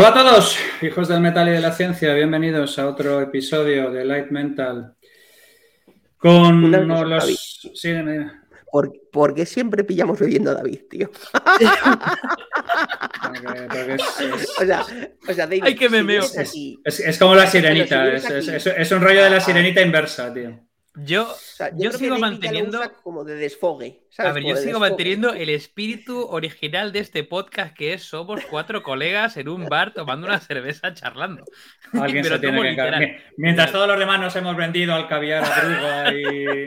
Hola a todos, hijos del metal y de la ciencia, bienvenidos a otro episodio de Light Mental con los... Sí, ¿Por, qué siempre pillamos bebiendo a David, tío? O sea, o sea David, Ay, que me meo. Es, como la sirenita, es, un rollo de la sirenita inversa, tío. Yo, yo, sigo manteniendo. Como de desfogue. A ver, yo sigo manteniendo el espíritu original de este podcast, que es somos cuatro colegas en un bar tomando una cerveza charlando. Alguien se tiene que Mientras todos los demás nos hemos vendido al caviar a y,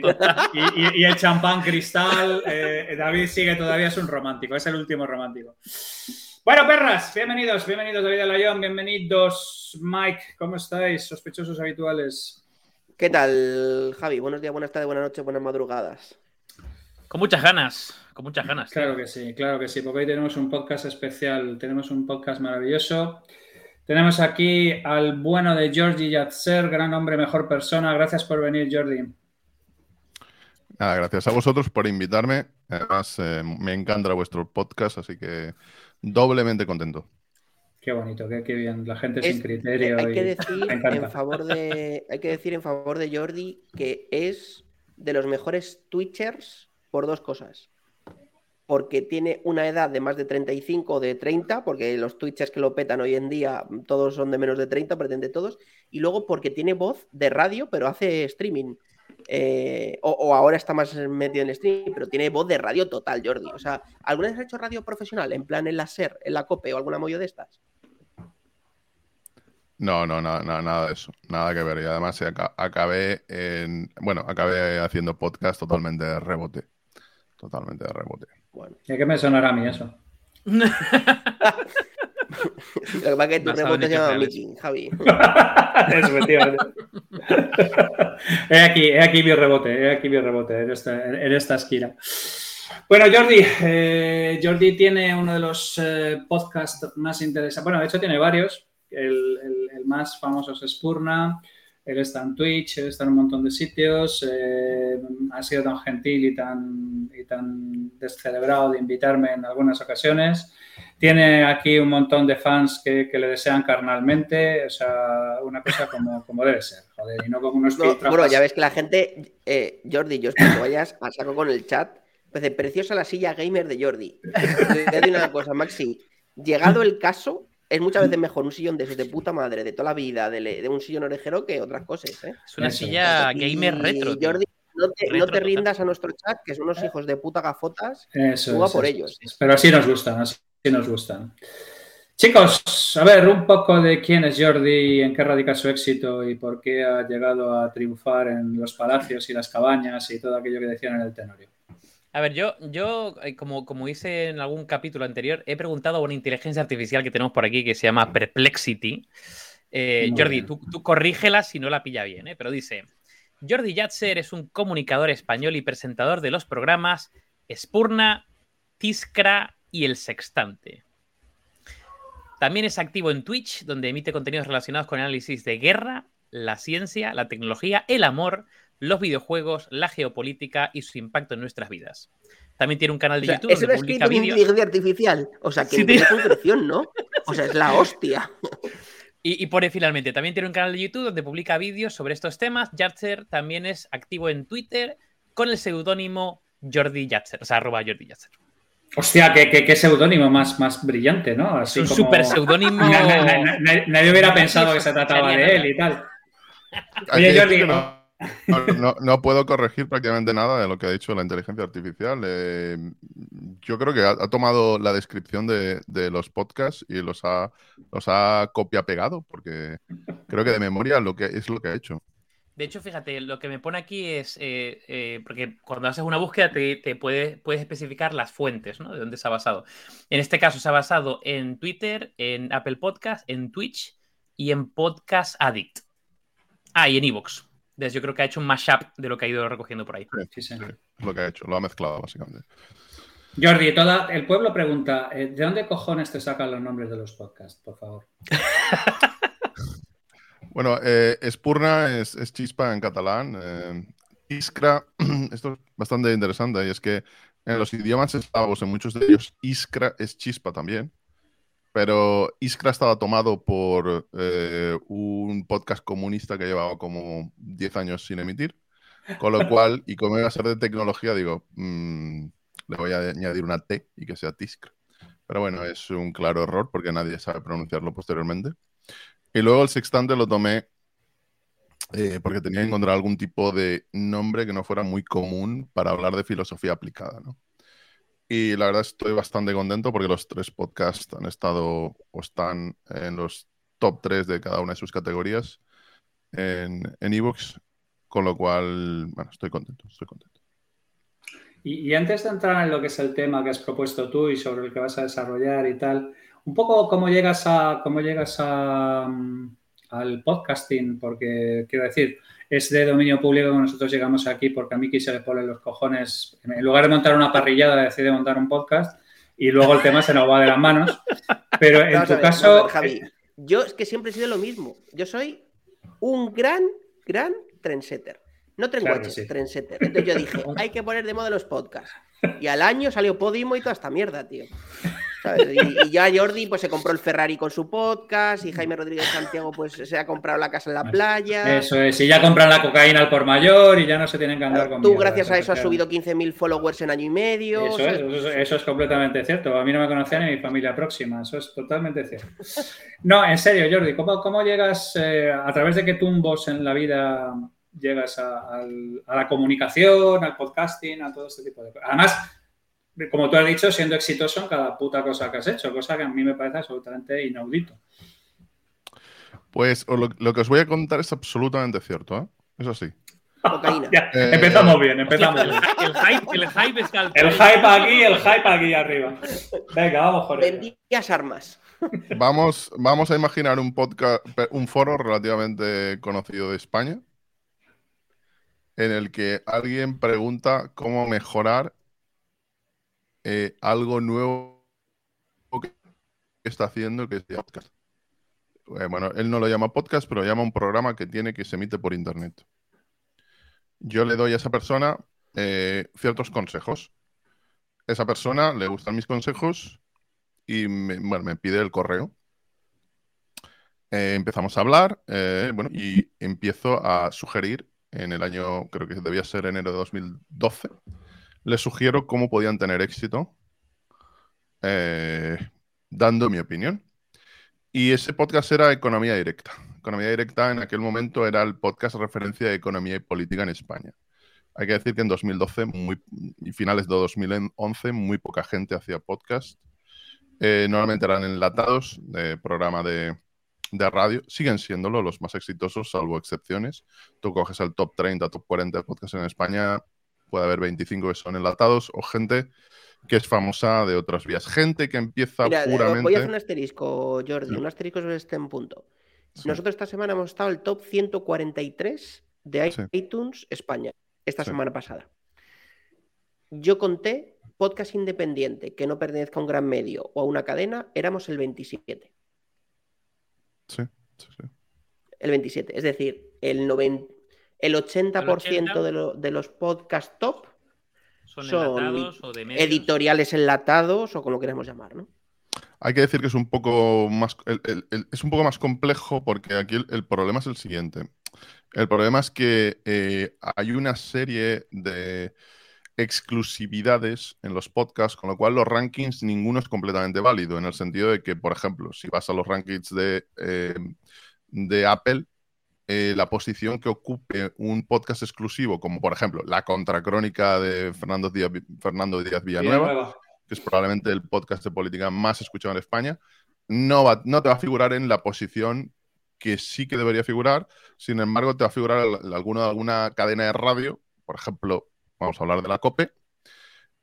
y, el champán cristal, eh, David sigue todavía, es un romántico, es el último romántico. Bueno, perras, bienvenidos, bienvenidos David Alayón, bienvenidos Mike, ¿cómo estáis? Sospechosos habituales. ¿Qué tal, Javi? Buenos días, buenas tardes, buenas noches, buenas madrugadas. Con muchas ganas, con muchas ganas. Claro que sí, claro que sí, porque hoy tenemos un podcast especial, tenemos un podcast maravilloso. Tenemos aquí al bueno de Jordi Yatser, gran hombre, mejor persona. Gracias por venir, Jordi. Nada, gracias a vosotros por invitarme. Además, eh, me encanta vuestro podcast, así que doblemente contento. Qué bonito, qué, bien. La gente sin criterio. Hay, que decir en favor de, hay que decir en favor de Jordi que es de los mejores Twitchers por dos cosas. Porque tiene una edad de más de 35 o de 30, porque los Twitchers que lo petan hoy en día todos son de menos de 30, pretende todos. Y luego porque tiene voz de radio, pero hace streaming. Eh, o, ahora está más metido en streaming, pero tiene voz de radio total, Jordi. O sea, ¿alguna vez has hecho radio profesional? En plan en la SER, en la COPE o alguna mollo de estas? No, no, nada, nada, de eso. Nada que ver. Y además acabé en. Bueno, acabé haciendo podcast totalmente de rebote. Totalmente de rebote. Bueno. ¿Y qué me sonará a mí eso? Lo que pasa es que tu rebote se llama Mickey, Javi. eso, efectivamente. he, aquí, he aquí mi rebote, he aquí mi rebote en esta, en esta esquina. Bueno, Jordi, eh, Jordi tiene uno de los eh, podcasts más interesantes. Bueno, de hecho tiene varios. El, más famoso es Spurna. Él está en Twitch, él está en un montón de sitios. Eh, ha sido tan gentil y tan, y tan descelebrado de invitarme en algunas ocasiones. Tiene aquí un montón de fans que, le desean carnalmente. O sea, una cosa como, como debe ser, joder, y no como unos no, Bueno, ya ves que la gente, eh, Jordi, yo espero que vayas a saco con el chat. Pues preciosa la silla gamer de Jordi. Te una cosa, Maxi. Llegado el caso, es muchas veces mejor un sillón de esos de puta madre de toda la vida, de, un sillón orejero, que otras cosas. ¿eh? Es una silla gamer retro. Jordi, no te, rindas a nuestro chat, que son unos hijos de puta gafotas. Eso, por ellos. Pero así nos gustan, así nos gustan. Chicos, a ver, un poco de quién es Jordi, en qué radica su éxito y por qué ha llegado a triunfar en los palacios y las cabañas y todo aquello que decían en el Tenorio. A ver, yo, yo eh, como, como hice en algún capítulo anterior, he preguntado a una inteligencia artificial que tenemos por aquí que se llama Perplexity. Eh, Jordi, tú, corrígela si no la pilla bien, ¿eh? pero dice: Jordi Yatser es un comunicador español y presentador de los programas Spurna, Tiscra y El Sextante. También es activo en Twitch, donde emite contenidos relacionados con análisis de guerra, la ciencia, la tecnología, el amor, los videojuegos, la geopolítica y su impacto en nuestras vidas. También tiene un canal de YouTube. donde publica vídeos. inteligencia artificial. O sea, que tiene concreción, ¿no? O sea, es la hostia. Y, pone finalmente, también tiene un canal de YouTube donde publica vídeos sobre estos temas. Yatzer también es activo en Twitter con el seudónimo Jordi Yatzer, o sea, arroba Jordi Yatzer. Hostia, qué, seudónimo más, más brillante, ¿no? Así un súper seudónimo. Nadie, hubiera pensado que se trataba de él y tal. Oye, Jordi, no, puedo corregir prácticamente nada de lo que ha dicho la inteligencia artificial. Eh, yo creo que ha, tomado la descripción de, los podcasts y los ha, los ha copia pegado, porque creo que de memoria lo que es lo que ha hecho. De hecho, fíjate, lo que me pone aquí es, eh, eh, porque cuando haces una búsqueda te, te puedes especificar las fuentes, ¿no? De dónde se ha basado. En este caso se ha basado en Twitter, en Apple Podcast, en Twitch y en Podcast Addict. Ah, y en Evox yo creo que ha hecho un mashup de lo que ha ido recogiendo por ahí. Sí, sí, lo que ha hecho, lo ha mezclado básicamente. Jordi, toda, el pueblo pregunta, eh, ¿de dónde cojones te sacan los nombres de los podcasts, por favor? bueno, eh, Espurna es, chispa en catalán. Eh, iskra, esto es bastante interesante, y es que en los idiomas eslavos, en muchos de ellos, iskra es chispa también. Pero Iskra estaba tomado por eh, un podcast comunista que llevaba como 10 años sin emitir. Con lo cual, y como iba a ser de tecnología, digo, mm, le voy a añadir una T y que sea Tiskra. Pero bueno, es un claro error porque nadie sabe pronunciarlo posteriormente. Y luego el sextante lo tomé eh, porque tenía que encontrar algún tipo de nombre que no fuera muy común para hablar de filosofía aplicada, ¿no? Y la verdad estoy bastante contento porque los tres podcasts han estado o están en los top tres de cada una de sus categorías en Evox, con lo cual, bueno, estoy contento, estoy contento. Y, y, antes de entrar en lo que es el tema que has propuesto tú y sobre el que vas a desarrollar y tal, un poco cómo llegas a cómo llegas a, mm, al podcasting, porque quiero decir, es de dominio público que nosotros llegamos aquí porque a Miki se le ponen los cojones. En lugar de montar una parrillada, decide montar un podcast y luego el tema se nos va de las manos. Pero en tu caso. Javi, yo es que siempre he sido lo mismo. Yo soy un gran, gran trendsetter. No trendwatcher, claro trendsetter. Entonces yo dije, hay que poner de moda los podcasts. Y al año salió Podimo y toda esta mierda, tío. Y, ya Jordi pues se compró el Ferrari con su podcast y Jaime Rodríguez Santiago pues se ha comprado la casa en la playa. Eso es, y ya compran la cocaína al por mayor y ya no se tienen que andar con Tú gracias a eso has subido 15.000 followers en año y medio. Eso, es, eso, es completamente cierto. A mí no me conocía ni mi familia próxima, eso es totalmente cierto. No, en serio, Jordi, ¿cómo, cómo llegas eh, a través de qué tumbos en la vida llegas a, a la comunicación, al podcasting, a todo este tipo de cosas? Además, como tú has dicho, siendo exitoso en cada puta cosa que has hecho, cosa que a mí me parece absolutamente inaudito. Pues lo, que os voy a contar es absolutamente cierto, ¿eh? Eso sí. Eh, empezamos bien, empezamos bien. El, hype, el hype está al El hype aquí, el hype aquí arriba. Venga, vamos, Jorge. Vendías armas. Vamos, vamos a imaginar un podcast, un foro relativamente conocido de España, en el que alguien pregunta cómo mejorar eh, algo nuevo que está haciendo que es podcast. Eh, bueno, él no lo llama podcast, pero lo llama un programa que tiene que se emite por internet. Yo le doy a esa persona eh, ciertos consejos. Esa persona le gustan mis consejos y me, bueno, me pide el correo. empezamos a hablar, bueno, y empiezo a sugerir en el año, creo que debía ser enero de 2012, les sugiero cómo podían tener éxito eh, dando mi opinión. Y ese podcast era Economía Directa. Economía Directa en aquel momento era el podcast referencia de economía y política en España. Hay que decir que en 2012 muy, y finales de 2011 muy poca gente hacía podcast. Eh, normalmente eran enlatados de programa de, de radio. Siguen siéndolo los más exitosos, salvo excepciones. Tú coges el top 30, top 40 de podcast en España puede haber 25 que son enlatados o gente que es famosa de otras vías. Gente que empieza puramente. Voy a hacer un asterisco, Jordi, un asterisco sobre este punto. Nosotros esta semana hemos estado el top 143 de iTunes España, esta semana pasada. Yo conté podcast independiente que no pertenezca a un gran medio o a una cadena, éramos el 27. Sí, sí, sí. El 27. Es decir, el 90, el 80%, De, los podcast top son, editoriales enlatados o como queremos llamar, ¿no? Hay que decir que es un poco más, es un poco más complejo porque aquí el, problema es el siguiente. El problema es que eh, hay una serie de exclusividades en los podcasts, con lo cual los rankings ninguno es completamente válido, en el sentido de que, por ejemplo, si vas a los rankings de, eh, de Apple, eh, la posición que ocupe un podcast exclusivo, como por ejemplo la contracrónica de Fernando Díaz, Fernando Díaz Villanueva, que es probablemente el podcast de política más escuchado en España, no, va, no te va a figurar en la posición que sí que debería figurar, sin embargo te va a figurar alguna, alguna cadena de radio, por ejemplo, vamos a hablar de la COPE,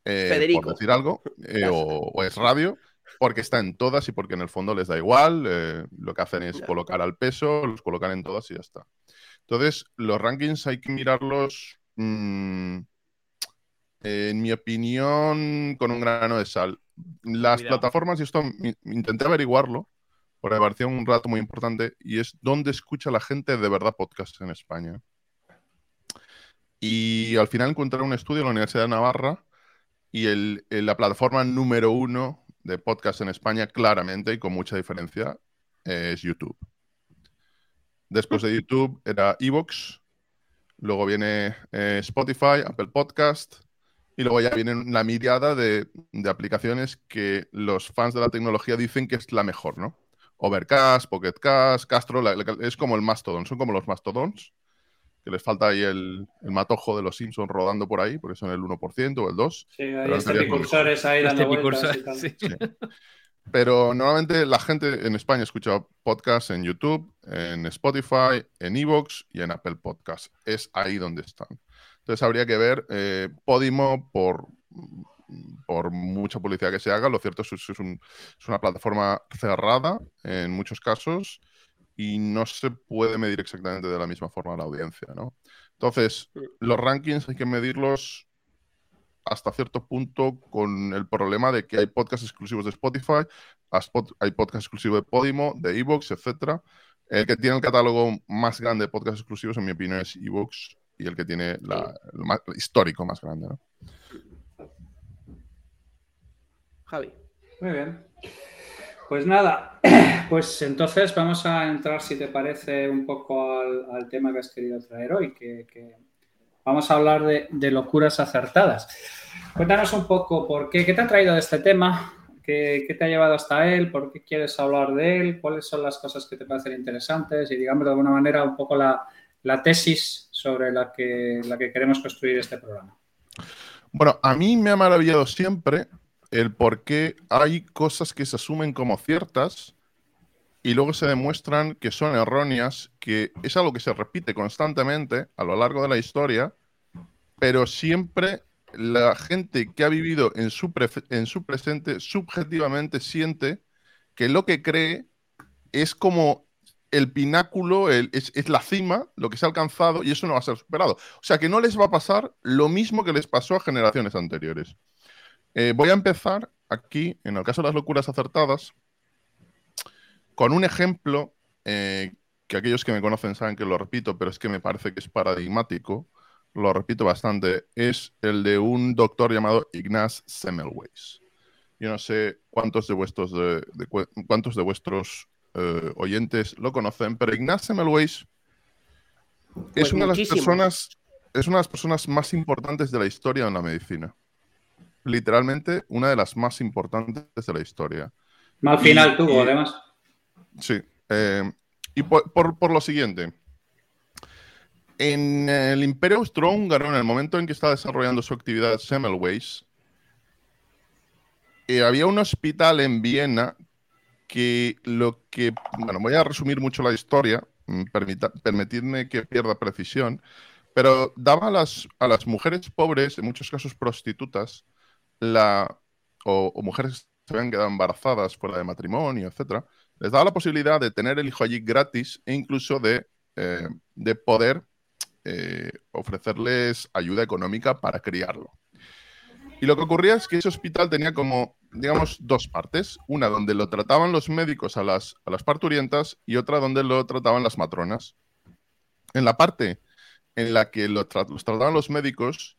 eh, por decir algo, eh, o es radio, porque está en todas y porque en el fondo les da igual. Eh, lo que hacen es colocar al peso, los colocan en todas y ya está. Entonces, los rankings hay que mirarlos, mm, en mi opinión, con un grano de sal. Las plataformas, y esto intenté averiguarlo, porque me pareció un rato muy importante, y es dónde escucha la gente de verdad podcast en España. Y al final encontré un estudio en la Universidad de Navarra y el, la plataforma número uno de podcast en España, claramente y con mucha diferencia, es YouTube. Después de YouTube era Evox, luego viene eh, Spotify, Apple Podcast, y luego ya viene la mirada de, aplicaciones que los fans de la tecnología dicen que es la mejor, ¿no? Overcast, Pocketcast, Castro, es como el Mastodon, son como los Mastodons, que les falta ahí el, matojo de los Simpsons rodando por ahí, porque son el 1% o el 2%. Sí, hay este cursores ahí dando vueltas sí. Pero normalmente la gente en España escucha podcasts en YouTube, en Spotify, en Evox y en Apple Podcasts. Es ahí donde están. Entonces habría que ver eh, Podimo por, por mucha publicidad que se haga. Lo cierto es que es, una plataforma cerrada en muchos casos y no se puede medir exactamente de la misma forma la audiencia, ¿no? Entonces, los rankings hay que medirlos hasta cierto punto con el problema de que hay podcasts exclusivos de Spotify, hay podcasts exclusivos de Podimo, de Evox, etcétera. El que tiene el catálogo más grande de podcasts exclusivos, en mi opinión, es Evox y el que tiene la, el, histórico más grande. Javi. Muy bien. Pues nada, pues entonces vamos a entrar, si te parece, un poco al, tema que has querido traer hoy, que vamos a hablar de, locuras acertadas. Cuéntanos un poco por qué, qué te ha traído de este tema, ¿Qué, te ha llevado hasta él, por qué quieres hablar de él, cuáles son las cosas que te parecen interesantes y, digamos, de alguna manera, un poco la, tesis sobre la que, la que queremos construir este programa. Bueno, a mí me ha maravillado siempre el por qué hay cosas que se asumen como ciertas y luego se demuestran que son erróneas, que es algo que se repite constantemente a lo largo de la historia, pero siempre la gente que ha vivido en su, en su presente subjetivamente siente que lo que cree es como el pináculo, es, la cima, lo que se ha alcanzado y eso no va a ser superado. O sea que no les va a pasar lo mismo que les pasó a generaciones anteriores. Eh, voy a empezar aquí, en el caso de las locuras acertadas, con un ejemplo eh, que aquellos que me conocen saben que lo repito, pero es que me parece que es paradigmático, lo repito bastante, es el de un doctor llamado Ignaz Semmelweis. Yo no sé cuántos de vuestros, de, cuántos de vuestros eh, oyentes lo conocen, pero Ignaz Semmelweis es pues una de las personas es una de las personas más importantes de la historia en la medicina. Literalmente una de las más importantes de la historia. Mal final tuvo, además. Sí. Eh, y por, lo siguiente. En el Imperio Austrohúngaro, en el momento en que estaba desarrollando su actividad Semmelweis, eh, había un hospital en Viena que lo que. Bueno, voy a resumir mucho la historia, mm, permitidme que pierda precisión, pero daba a las, a las mujeres pobres, en muchos casos prostitutas, la, o, mujeres que se habían quedado embarazadas fuera de matrimonio, etcétera, les daba la posibilidad de tener el hijo allí gratis e incluso de, eh, de poder eh, ofrecerles ayuda económica para criarlo. Y lo que ocurría es que ese hospital tenía como, digamos, dos partes. Una donde lo trataban los médicos a las, a las parturientas y otra donde lo trataban las matronas. En la parte en la que los trataban los médicos,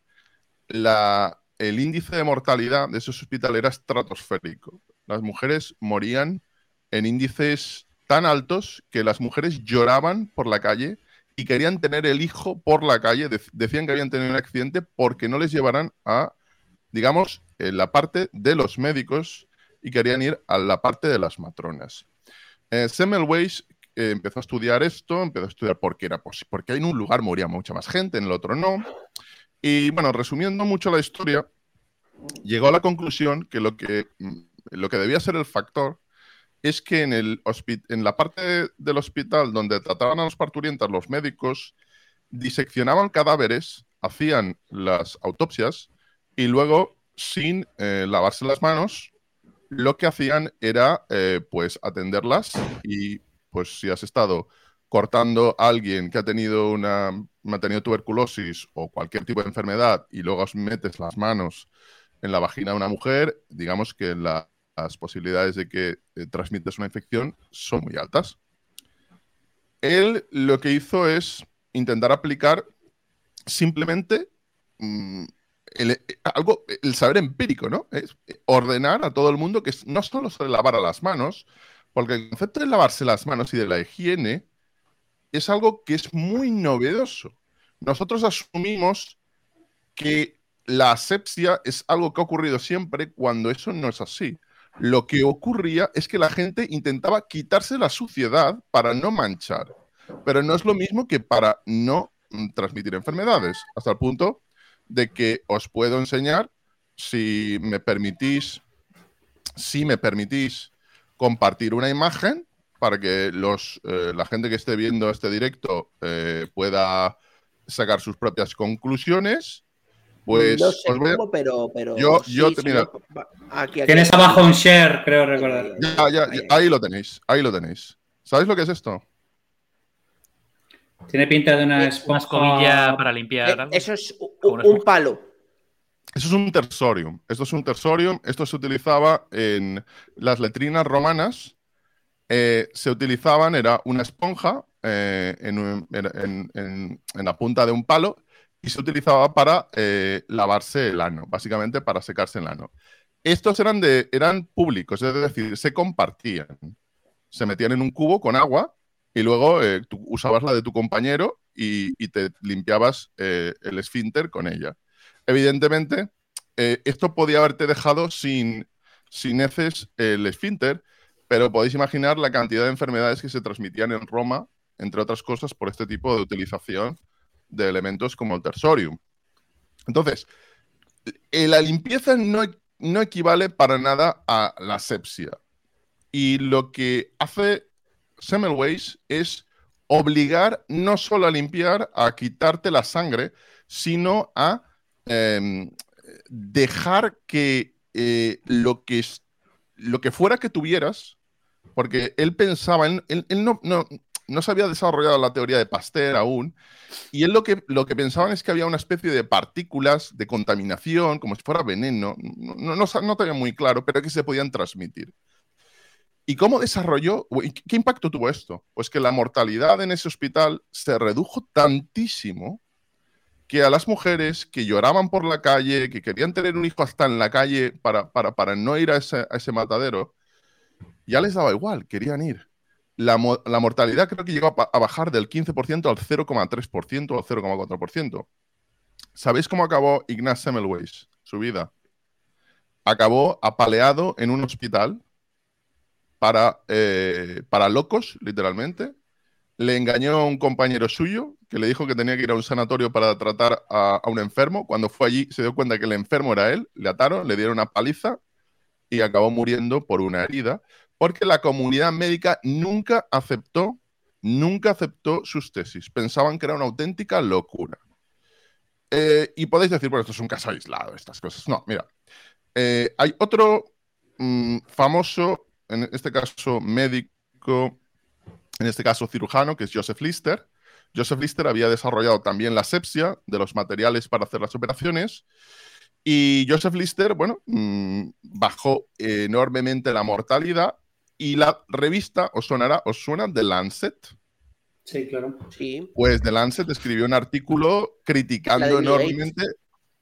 la, el índice de mortalidad de ese hospital era estratosférico. Las mujeres morían en índices tan altos que las mujeres lloraban por la calle y querían tener el hijo por la calle. decían que habían tenido un accidente porque no les llevaran a, digamos, la parte de los médicos y querían ir a la parte de las matronas. Eh, Semmelweis eh, empezó a estudiar esto, empezó a estudiar por qué era posible, porque en un lugar moría mucha más gente, en el otro no. Y bueno, resumiendo mucho la historia, llegó a la conclusión que lo que, mm, lo que debía ser el factor es que en, el en la parte del hospital donde trataban a los parturientas los médicos, diseccionaban cadáveres, hacían las autopsias y luego, sin eh, lavarse las manos, lo que hacían era eh, pues atenderlas y pues si has estado cortando a alguien que ha tenido una ha tenido tuberculosis o cualquier tipo de enfermedad y luego metes las manos en la vagina de una mujer, digamos que la, las posibilidades de que eh, transmites una infección son muy altas. Él lo que hizo es intentar aplicar simplemente mm, el, algo, el saber empírico, ¿no? Es ordenar a todo el mundo que no solo se lavar a las manos, porque el concepto de lavarse las manos y de la higiene es algo que es muy novedoso. Nosotros asumimos que la asepsia es algo que ha ocurrido siempre cuando eso no es así. Lo que ocurría es que la gente intentaba quitarse la suciedad para no manchar, pero no es lo mismo que para no mm, transmitir enfermedades, hasta el punto de que os puedo enseñar, si me permitís, si me permitís compartir una imagen para que los, eh, la gente que esté viendo este directo eh, pueda sacar sus propias conclusiones. Pues no sé cómo, pero, pero, yo, yo mira, tienes abajo un share, creo recordar. Ya, ya, ahí lo tenéis, ahí lo tenéis. ¿Sabéis lo que es esto? Tiene pinta de una esponja para limpiar. Eh, eso es un, palo. Eso es un tersorium. Esto es un tersorium. Esto se utilizaba en las letrinas romanas. Eh, se utilizaban, era una esponja eh, en, la punta de un palo y se utilizaba para lavarse el ano, básicamente para secarse el ano. Estos eran, eran públicos, es decir, se compartían. Se metían en un cubo con agua y luego eh, tú usabas la de tu compañero y, te limpiabas eh, el esfínter con ella. Evidentemente, eh, esto podía haberte dejado sin, sin heces el esfínter, pero podéis imaginar la cantidad de enfermedades que se transmitían en Roma, entre otras cosas, por este tipo de utilización de elementos como el tersorium. Entonces, la limpieza no, no equivale para nada a la sepsia. Y lo que hace Semmelweis es obligar no solo a limpiar, a quitarte la sangre, sino a em, dejar que, eh, lo que lo que fuera que tuvieras, porque él pensaba, él, no, no, se había desarrollado la teoría de Pasteur aún, y él lo que, lo que pensaban es que había una especie de partículas de contaminación, como si fuera veneno, no, no, no tenía muy claro, pero que se podían transmitir. ¿Y cómo desarrolló? ¿Qué impacto tuvo esto? Pues que la mortalidad en ese hospital se redujo tantísimo que a las mujeres que lloraban por la calle, que querían tener un hijo hasta en la calle para, para, no ir a ese, matadero, ya les daba igual, querían ir. La, mortalidad creo que llegó a, bajar del 15% al 0,3% o al 0,4%. ¿Sabéis cómo acabó Ignaz Semmelweis, su vida? Acabó apaleado en un hospital para, eh, para locos, literalmente. Le engañó a un compañero suyo que le dijo que tenía que ir a un sanatorio para tratar a, un enfermo. Cuando fue allí se dio cuenta que el enfermo era él, le ataron, le dieron una paliza y acabó muriendo por una herida, porque la comunidad médica nunca aceptó, nunca aceptó sus tesis. Pensaban que era una auténtica locura. Eh, y podéis decir, bueno, esto es un caso aislado, estas cosas. No, mira, eh, hay otro mm, famoso en este caso médico, en este caso cirujano, que es Joseph Lister. Joseph Lister había desarrollado también la sepsia de los materiales para hacer las operaciones. Y Joseph Lister, bueno, mm, bajó enormemente la mortalidad y la revista os sonará, os suena The Lancet. Sí, claro. Sí. Pues The Lancet escribió un artículo criticando enormemente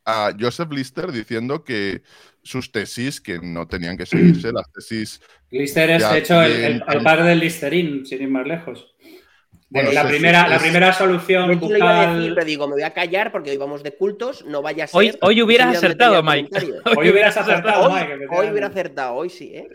a Joseph Lister diciendo que sus tesis, que no tenían que seguirse, las tesis... Lister es, de hecho, el, padre del Listerín, sin ir más lejos. La, primera, la primera solución bucal... pero digo, me voy a callar porque hoy vamos de cultos, no vaya a ser... Hoy, hoy hubieras acertado, Mike. Hoy hubieras acertado, Mike. Hoy, hubiera acertado, hoy sí, ¿eh?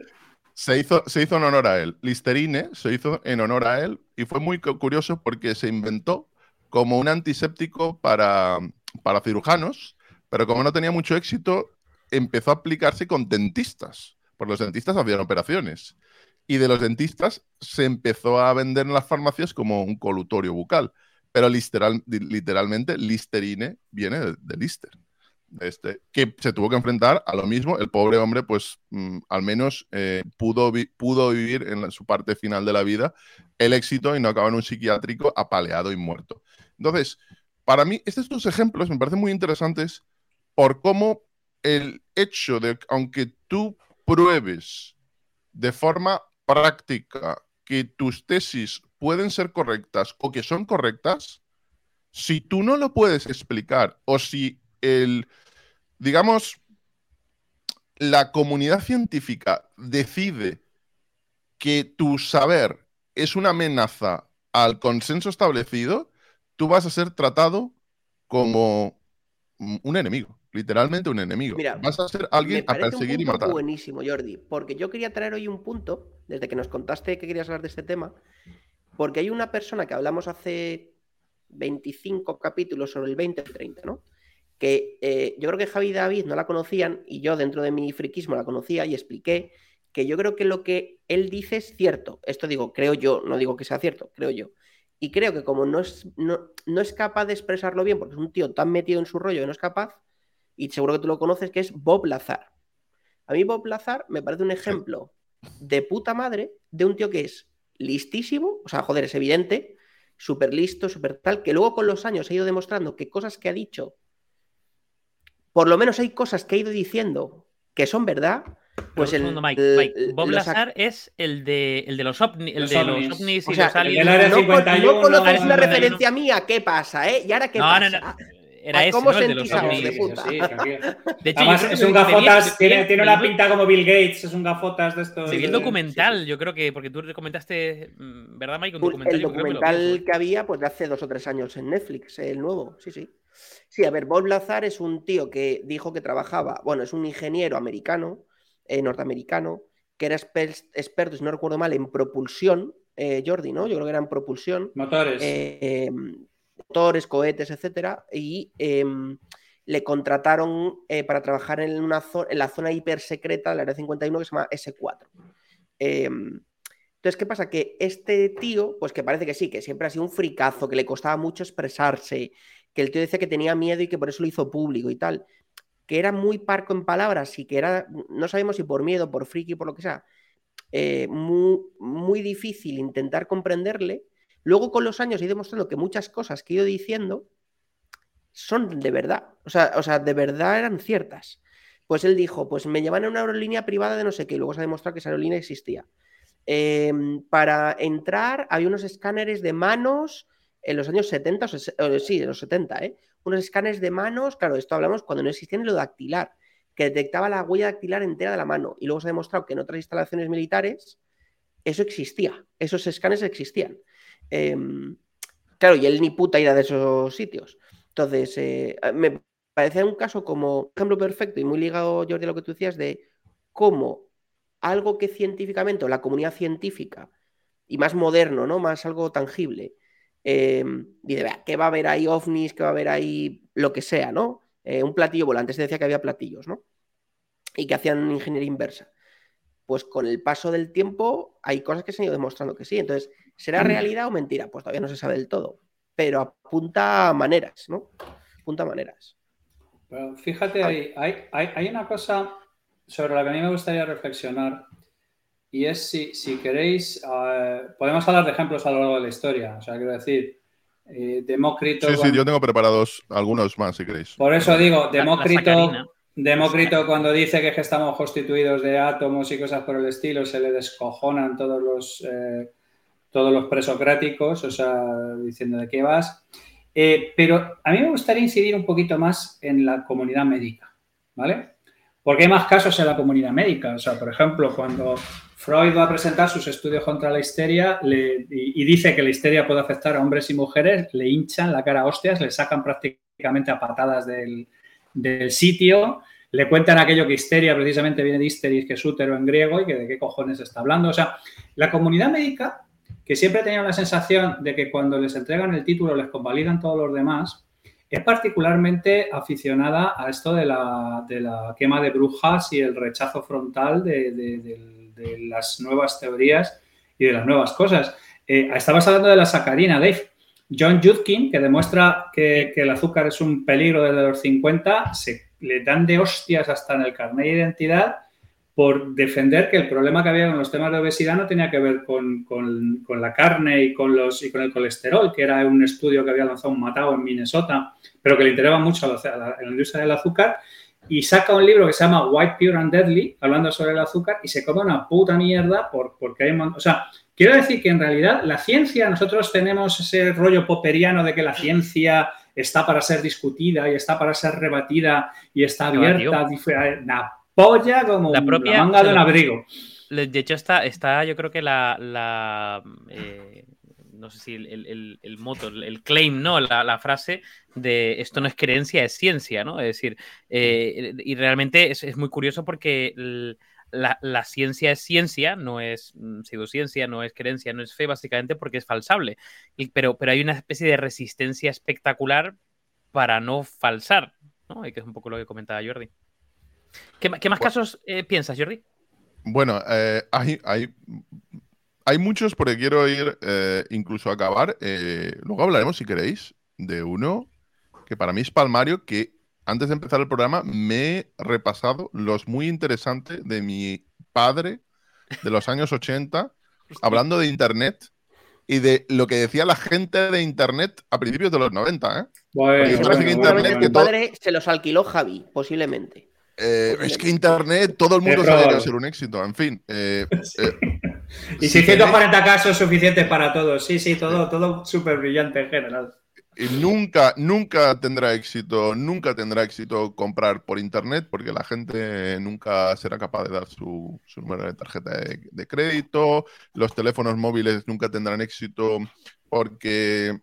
Se hizo, se hizo en honor a él. Listerine se hizo en honor a él y fue muy curioso porque se inventó como un antiséptico para, para cirujanos, pero como no tenía mucho éxito, empezó a aplicarse con dentistas, porque los dentistas hacían operaciones. Y de los dentistas se empezó a vender en las farmacias como un colutorio bucal. Pero literal, literalmente, Listerine viene de, Lister. Este, que se tuvo que enfrentar a lo mismo. El pobre hombre, pues mm, al menos eh, pudo, pudo vivir en su parte final de la vida el éxito y no acabó en un psiquiátrico apaleado y muerto. Entonces, para mí, estos dos ejemplos me parecen muy interesantes por cómo el hecho de, aunque tú pruebes de forma práctica que tus tesis pueden ser correctas o que son correctas, si tú no lo puedes explicar o si el digamos, la comunidad científica decide que tu saber es una amenaza al consenso establecido, tú vas a ser tratado como un enemigo, literalmente un enemigo. vas a ser alguien a perseguir y matar. Buenísimo, Jordi, porque yo quería traer hoy un punto, desde que nos contaste que querías hablar de este tema, porque hay una persona que hablamos hace 25 capítulos sobre el 2030, ¿no? Que eh, yo creo que Javi y David no la conocían y yo dentro de mi friquismo la conocía y expliqué que yo creo que lo que él dice es cierto. Esto digo, creo yo, no digo que sea cierto, creo yo. Y creo que como no es, no, es capaz de expresarlo bien, porque es un tío tan metido en su rollo que no es capaz, y seguro que tú lo conoces, que es Bob Lazar. A mí Bob Lazar me parece un ejemplo de puta madre de un tío que es listísimo, o sea, joder, es evidente, súper listo, súper tal, que luego con los años ha ido demostrando que cosas que ha dicho, por lo menos hay cosas que ha ido diciendo que son verdad, pues el, Bob Lazar es el de, el de los, ovnis, el de ovnis. los ovnis y o sea, los aliens. No, 51, no conoces una referencia mía, ¿qué pasa, eh? ¿Y ahora qué pasa? No, no. Era ese, ¿Cómo ¿no? el de los ovnis. De, puta. Sí, de hecho, Además, es un gafotas, tiene, tiene, una pinta como Bill Gates, es un gafotas de estos. Sí, el documental, sí. yo creo que, porque tú comentaste, mm, ¿verdad, Mike? Un documental, el documental que, que, había, pues de hace dos o tres años en Netflix, el nuevo, sí, sí. Sí, a ver, Bob Lazar es un tío que dijo que trabajaba, bueno, es un ingeniero americano, eh, norteamericano, que era experto, si no recuerdo mal, en propulsión, eh, Jordi, ¿no? Yo creo que era en propulsión. Motores. Eh, motores, cohetes, etcétera. Y em, le contrataron para trabajar en, una en la zona hipersecreta del Área 51 que se llama S4. Em, entonces, ¿qué pasa? Que este tío, pues que parece que sí, que siempre ha sido un fricazo, que le costaba mucho expresarse, que el tío decía que tenía miedo y que por eso lo hizo público y tal que era muy parco en palabras y que era, no sabemos si por miedo, por friki, por lo que sea, eh, muy difícil intentar comprenderle. Luego con los años he demostrando que muchas cosas que he ido diciendo son de verdad, o sea, de verdad eran ciertas. Pues él dijo, pues me llevan a una aerolínea privada de no sé qué, y luego se ha demostrado que esa aerolínea existía. Em, para entrar había unos escáneres de manos en los años 70, o sí, en los 70, ¿eh? unos escáneres de manos, claro, esto hablamos cuando no existía ni lo dactilar, que detectaba la huella dactilar entera de la mano. Y luego se ha demostrado que en otras instalaciones militares eso existía, esos escáneres existían. Em, claro, y él ni puta idea de esos sitios. Entonces, eh, me parece un caso como ejemplo perfecto y muy ligado, Jordi, a lo que tú decías, de cómo algo que científicamente, o la comunidad científica, y más moderno, ¿no? Más algo tangible, eh, dice, que va a haber ahí ovnis, que va a haber ahí lo que sea, ¿no? Eh, un platillo volante, se decía que había platillos, ¿no? Y que hacían ingeniería inversa. Pues con el paso del tiempo hay cosas que se han ido demostrando que sí. Entonces, ¿será mm. realidad o mentira? Pues todavía no se sabe del todo. Pero apunta maneras, ¿no? Apunta maneras. Pero fíjate, hay, hay, hay una cosa sobre la que a mí me gustaría reflexionar y es si, si queréis, eh, podemos hablar de ejemplos a lo largo de la historia. O sea, quiero decir, eh, Demócrito. Sí, sí, yo tengo preparados algunos más, si queréis. Por eso digo, Demócrito, Demócrito cuando dice que, estamos constituidos de átomos y cosas por el estilo, se le descojonan todos los, eh, todos los presocráticos, o sea, diciendo de qué vas. pero a mí me gustaría incidir un poquito más en la comunidad médica, ¿vale? Porque hay más casos en la comunidad médica. O sea, por ejemplo, cuando Freud va a presentar sus estudios contra la histeria y, dice que la histeria puede afectar a hombres y mujeres, le hinchan la cara a hostias, le sacan prácticamente a patadas del, sitio, le cuentan aquello que histeria precisamente viene de histeris, que es útero en griego y que de qué cojones está hablando. O sea, la comunidad médica, que siempre tenía la sensación de que cuando les entregan el título les convalidan todos los demás, es particularmente aficionada a esto de la, quema de brujas y el rechazo frontal del de las nuevas teorías y de las nuevas cosas. Eh, estabas hablando de la sacarina, Dave. John Judkin, que demuestra que, el azúcar es un peligro desde los 50, se le dan de hostias hasta en el carnet de identidad por defender que el problema que había con los temas de obesidad no tenía que ver con, la carne y con, los, y con el colesterol, que era un estudio que había lanzado un matado en Minnesota, pero que le interesaba mucho a la industria del azúcar, y saca un libro que se llama White, Pure and Deadly, hablando sobre el azúcar, y se come una puta mierda por, porque hay... O sea, quiero decir que en realidad la ciencia, nosotros tenemos ese rollo popperiano de que la ciencia está para ser discutida y está para ser rebatida y está abierta, una polla como la propia, manga de un abrigo. De hecho, está, está yo creo que la, eh, no sé si el, el, moto, el claim, ¿no? La, frase de esto no es creencia, es ciencia, ¿no? Es decir, eh, y realmente es, muy curioso porque la, ciencia es ciencia, no es mm, pseudociencia, no es creencia, no es fe, básicamente porque es falsable. pero, pero hay una especie de resistencia espectacular para no falsar, ¿no? Y que es un poco lo que comentaba Jordi. ¿Qué, más casos eh, piensas, Jordi? Bueno, eh, hay, hay, hay, muchos porque quiero ir eh, incluso a acabar. luego hablaremos, si queréis, de uno que para mí es palmario, que antes de empezar el programa me he repasado los muy interesantes de mi padre de los años 80, hablando de Internet y de lo que decía la gente de Internet a principios de los 90. ¿eh? Bueno, padre se los alquiló Javi, posiblemente. Eh, es que Internet, todo el mundo sabe que va a ser un éxito, en fin. Eh, y 640 casos suficientes para todos. Sí, sí, todo, todo súper brillante en general. Y nunca, nunca tendrá éxito, nunca tendrá éxito comprar por internet porque la gente nunca será capaz de dar su, número de tarjeta de, crédito. Los teléfonos móviles nunca tendrán éxito porque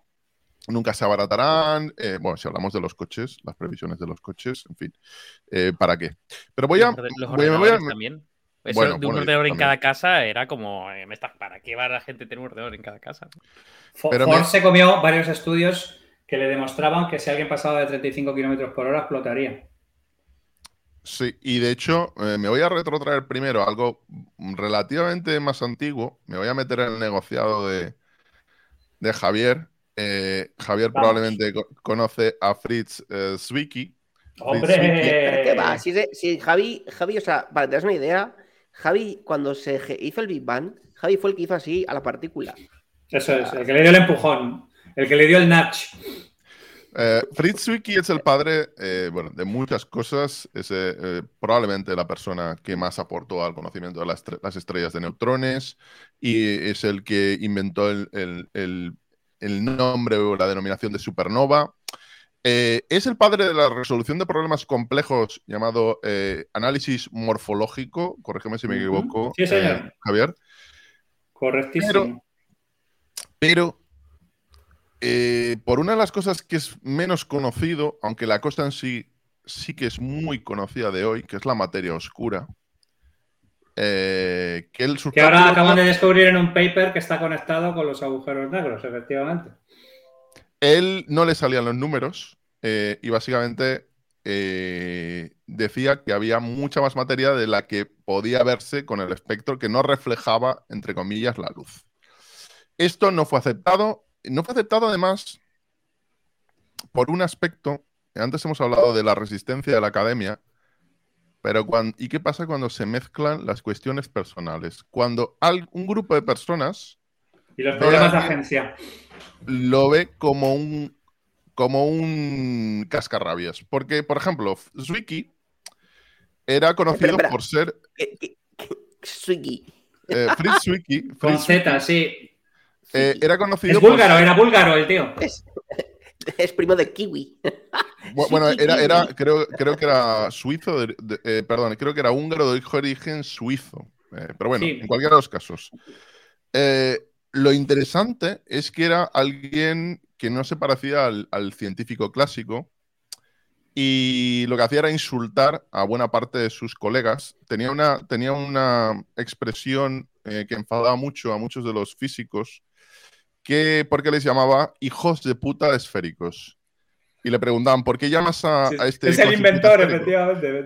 nunca se abaratarán. Eh, bueno, si hablamos de los coches, las previsiones de los coches, en fin, eh, ¿para qué? Pero voy a. Los ordenadores también. Eso de un ordenador en cada casa era como, eh, ¿para qué va la gente tener un ordenador en cada casa? Ford se comió varios estudios que le demostraban que si alguien pasaba de 35 kilómetros por hora explotaría. Sí, y de hecho eh, me voy a retrotraer primero algo relativamente más antiguo. Me voy a meter en el negociado de, Javier. Eh, Javier probablemente conoce a Fritz eh, Zwicky. ¡Hombre! ¿Qué va? Si, Javi, Javi, o sea, para que te das una idea, Javi, cuando se hizo el Big Bang, Javi fue el que hizo así a la partícula. Eso es, el que le dio el empujón. El que le dio el nudge. Eh, Fritz Zwicky es el padre eh, bueno, de muchas cosas. Es eh, probablemente la persona que más aportó al conocimiento de las, estrellas de neutrones y es el que inventó el, nombre o la denominación de supernova. es el padre de la resolución de problemas complejos llamado análisis morfológico. Corrígeme si me equivoco, sí, señor. Javier. Correctísimo. pero eh, por una de las cosas que es menos conocido, aunque la cosa en sí sí que es muy conocida de hoy, que es la materia oscura. Eh, que, ahora acaban de descubrir en un paper que está conectado con los agujeros negros, efectivamente. Él no le salían los números eh, y básicamente decía que había mucha más materia de la que podía verse con el espectro que no reflejaba, entre comillas, la luz. Esto no fue aceptado no fue aceptado además por un aspecto, antes hemos hablado de la resistencia de la academia, pero cuando, ¿y qué pasa cuando se mezclan las cuestiones personales? Cuando un grupo de personas... Y los problemas de agencia. Lo ve como un, como un cascarrabias. Porque, por ejemplo, Zwicky era conocido por ser... Zwicky. Eh, Fritz Zwicky. Con Z, sí. Eh, era conocido. Es búlgaro, era búlgaro el tío. Es, primo de Kiwi. Bueno, era, era creo, creo que era suizo, eh, perdón, creo que era húngaro de origen suizo. Eh, pero bueno, en cualquiera de los casos. lo interesante es que era alguien que no se parecía al, al, científico clásico y lo que hacía era insultar a buena parte de sus colegas. Tenía una, tenía una expresión que enfadaba mucho a muchos de los físicos que, por qué les llamaba hijos de puta esféricos. Y le preguntaban, ¿por qué llamas a, este? Es el inventor, efectivamente.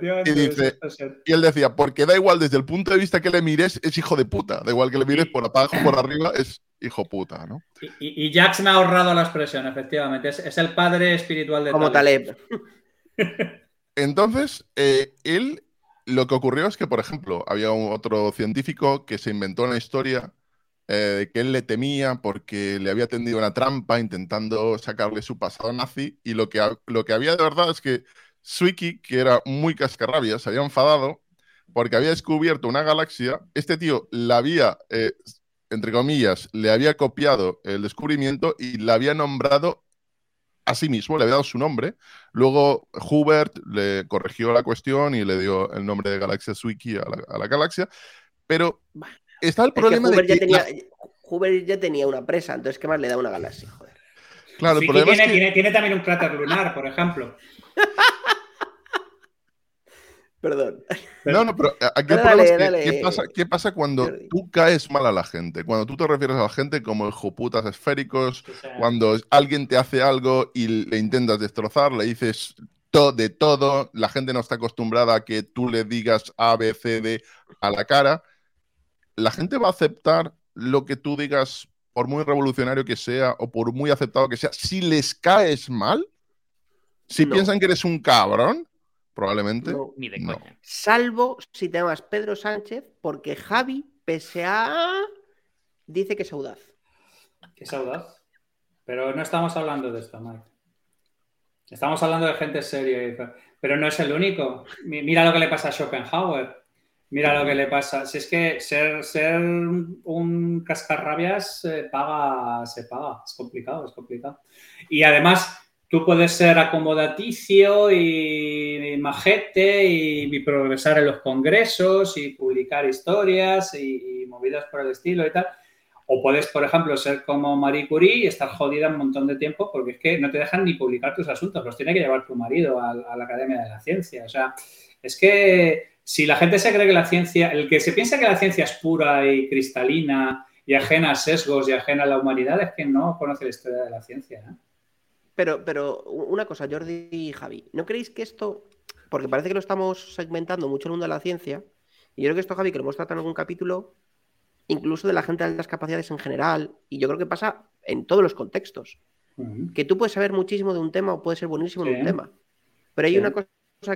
Y, él decía, porque da igual, desde el punto de vista que le mires, es hijo de puta. Da igual que le mires por abajo, por arriba, es hijo puta, ¿no? Y, Jax me ha ahorrado la expresión, efectivamente. Es, el padre espiritual de Como Taleb. Entonces, eh, él, lo que ocurrió es que, por ejemplo, había un otro científico que se inventó una historia eh, que él le temía porque le había tendido una trampa intentando sacarle su pasado nazi y lo que, lo que había de verdad es que Suiki, que era muy cascarrabia, se había enfadado porque había descubierto una galaxia. Este tío la había, eh, entre comillas, le había copiado el descubrimiento y la había nombrado a sí mismo, le había dado su nombre. Luego Hubert le corrigió la cuestión y le dio el nombre de Galaxia Wiki a la, galaxia. Pero está el problema de que... Ya tenía, ya tenía una presa, entonces ¿qué más le da una galaxia? Joder. Claro, el problema tiene, es que... tiene también un cráter lunar, por ejemplo. Perdón. No, no, pero aquí ¿qué, pasa, cuando tú caes mal a la gente? Cuando tú te refieres a la gente como hijoputas esféricos, cuando alguien te hace algo y le intentas destrozar, le dices todo de todo, la gente no está acostumbrada a que tú le digas A, B, C, D a la cara, la gente va a aceptar lo que tú digas por muy revolucionario que sea o por muy aceptado que sea, si les caes mal, si piensan que eres un cabrón, Probablemente. No, ni de coña. Salvo si te llamas Pedro Sánchez, porque Javi, pese a. dice que es audaz. Que es audaz. Pero no estamos hablando de esto, Mike. Estamos hablando de gente seria. Pero no es el único. Mira lo que le pasa a Schopenhauer. Mira lo que le pasa. Si es que ser, un cascarrabias se paga, se paga. Es complicado, es complicado. Y además, tú puedes ser acomodaticio y, majete y, progresar en los congresos y publicar historias y, movidas por el estilo y tal. O puedes, por ejemplo, ser como Marie Curie y estar jodida un montón de tiempo porque es que no te dejan ni publicar tus asuntos, los tiene que llevar tu marido a, a la Academia de la Ciencia. O sea, es que si la gente se cree que la ciencia, el que se piensa que la ciencia es pura y cristalina y ajena a sesgos y ajena a la humanidad es que no conoce la historia de la ciencia. ¿eh? Pero, pero una cosa, Jordi y Javi, ¿no creéis que esto, porque parece que lo estamos segmentando mucho el mundo de la ciencia, y yo creo que esto, Javi, que lo hemos tratado en algún capítulo, incluso de la gente de altas capacidades en general, y yo creo que pasa en todos los contextos, que tú puedes saber muchísimo de un tema o puedes ser buenísimo en un tema, pero hay una cosa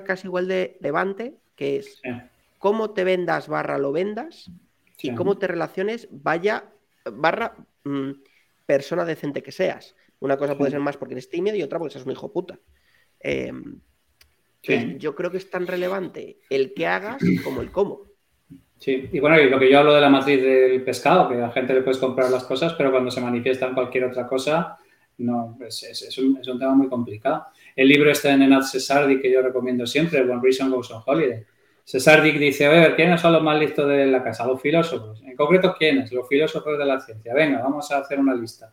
casi igual de levante, que es cómo te vendas barra lo vendas y cómo te relaciones vaya barra mm, persona decente que seas. Una cosa puede ser más porque eres tímido y otra porque seas un hijo puta. Em, yo creo que es tan relevante el que hagas como el cómo. Sí, y bueno, lo que yo hablo de la matriz del pescado, que a la gente le puedes comprar las cosas, pero cuando se manifiesta en cualquier otra cosa, no, es, un, tema muy complicado. El libro está en Enad Cesardic, que yo recomiendo siempre, One Reason Goes on Holiday. Cesardic dice, a ver, ¿quiénes son los más listos de la casa? Los filósofos. En concreto, ¿quiénes? Los filósofos de la ciencia. Venga, vamos a hacer una lista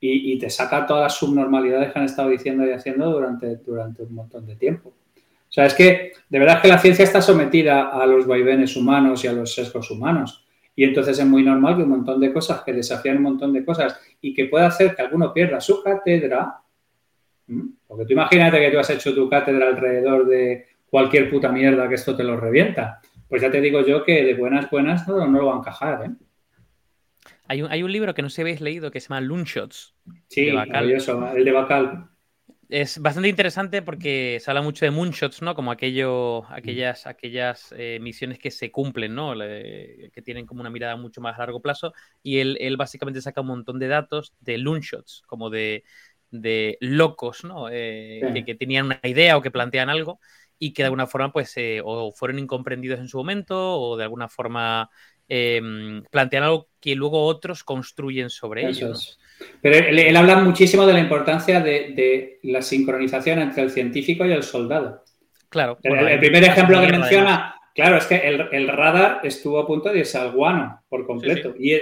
y, te saca todas las subnormalidades que han estado diciendo y haciendo durante, durante un montón de tiempo. O sea, es que de verdad que la ciencia está sometida a los vaivenes humanos y a los sesgos humanos. Y entonces es muy normal que un montón de cosas que desafían un montón de cosas y que puede hacer que alguno pierda su cátedra. Porque tú imagínate que tú has hecho tu cátedra alrededor de cualquier puta mierda que esto te lo revienta. Pues ya te digo yo que de buenas, buenas no, no lo va a encajar. ¿eh? Hay un, hay un libro que no sé si habéis leído que se llama Loonshots. Sí, maravilloso, el de Bacal. Es bastante interesante porque se habla mucho de moonshots, ¿no? Como aquello, aquellas, aquellas eh, misiones que se cumplen, ¿no? que tienen como una mirada mucho más a largo plazo. Y él, él básicamente saca un montón de datos de loonshots, como de, de locos, ¿no? Eh, que, tenían una idea o que plantean algo y que de alguna forma, pues, eh, o fueron incomprendidos en su momento o de alguna forma Em, plantean algo que luego otros construyen sobre ellos. Pero él, habla muchísimo de la importancia de, la sincronización entre el científico y el soldado. Claro. El, primer ejemplo que menciona, claro, es que el, radar estuvo a punto de irse al guano por completo. Y,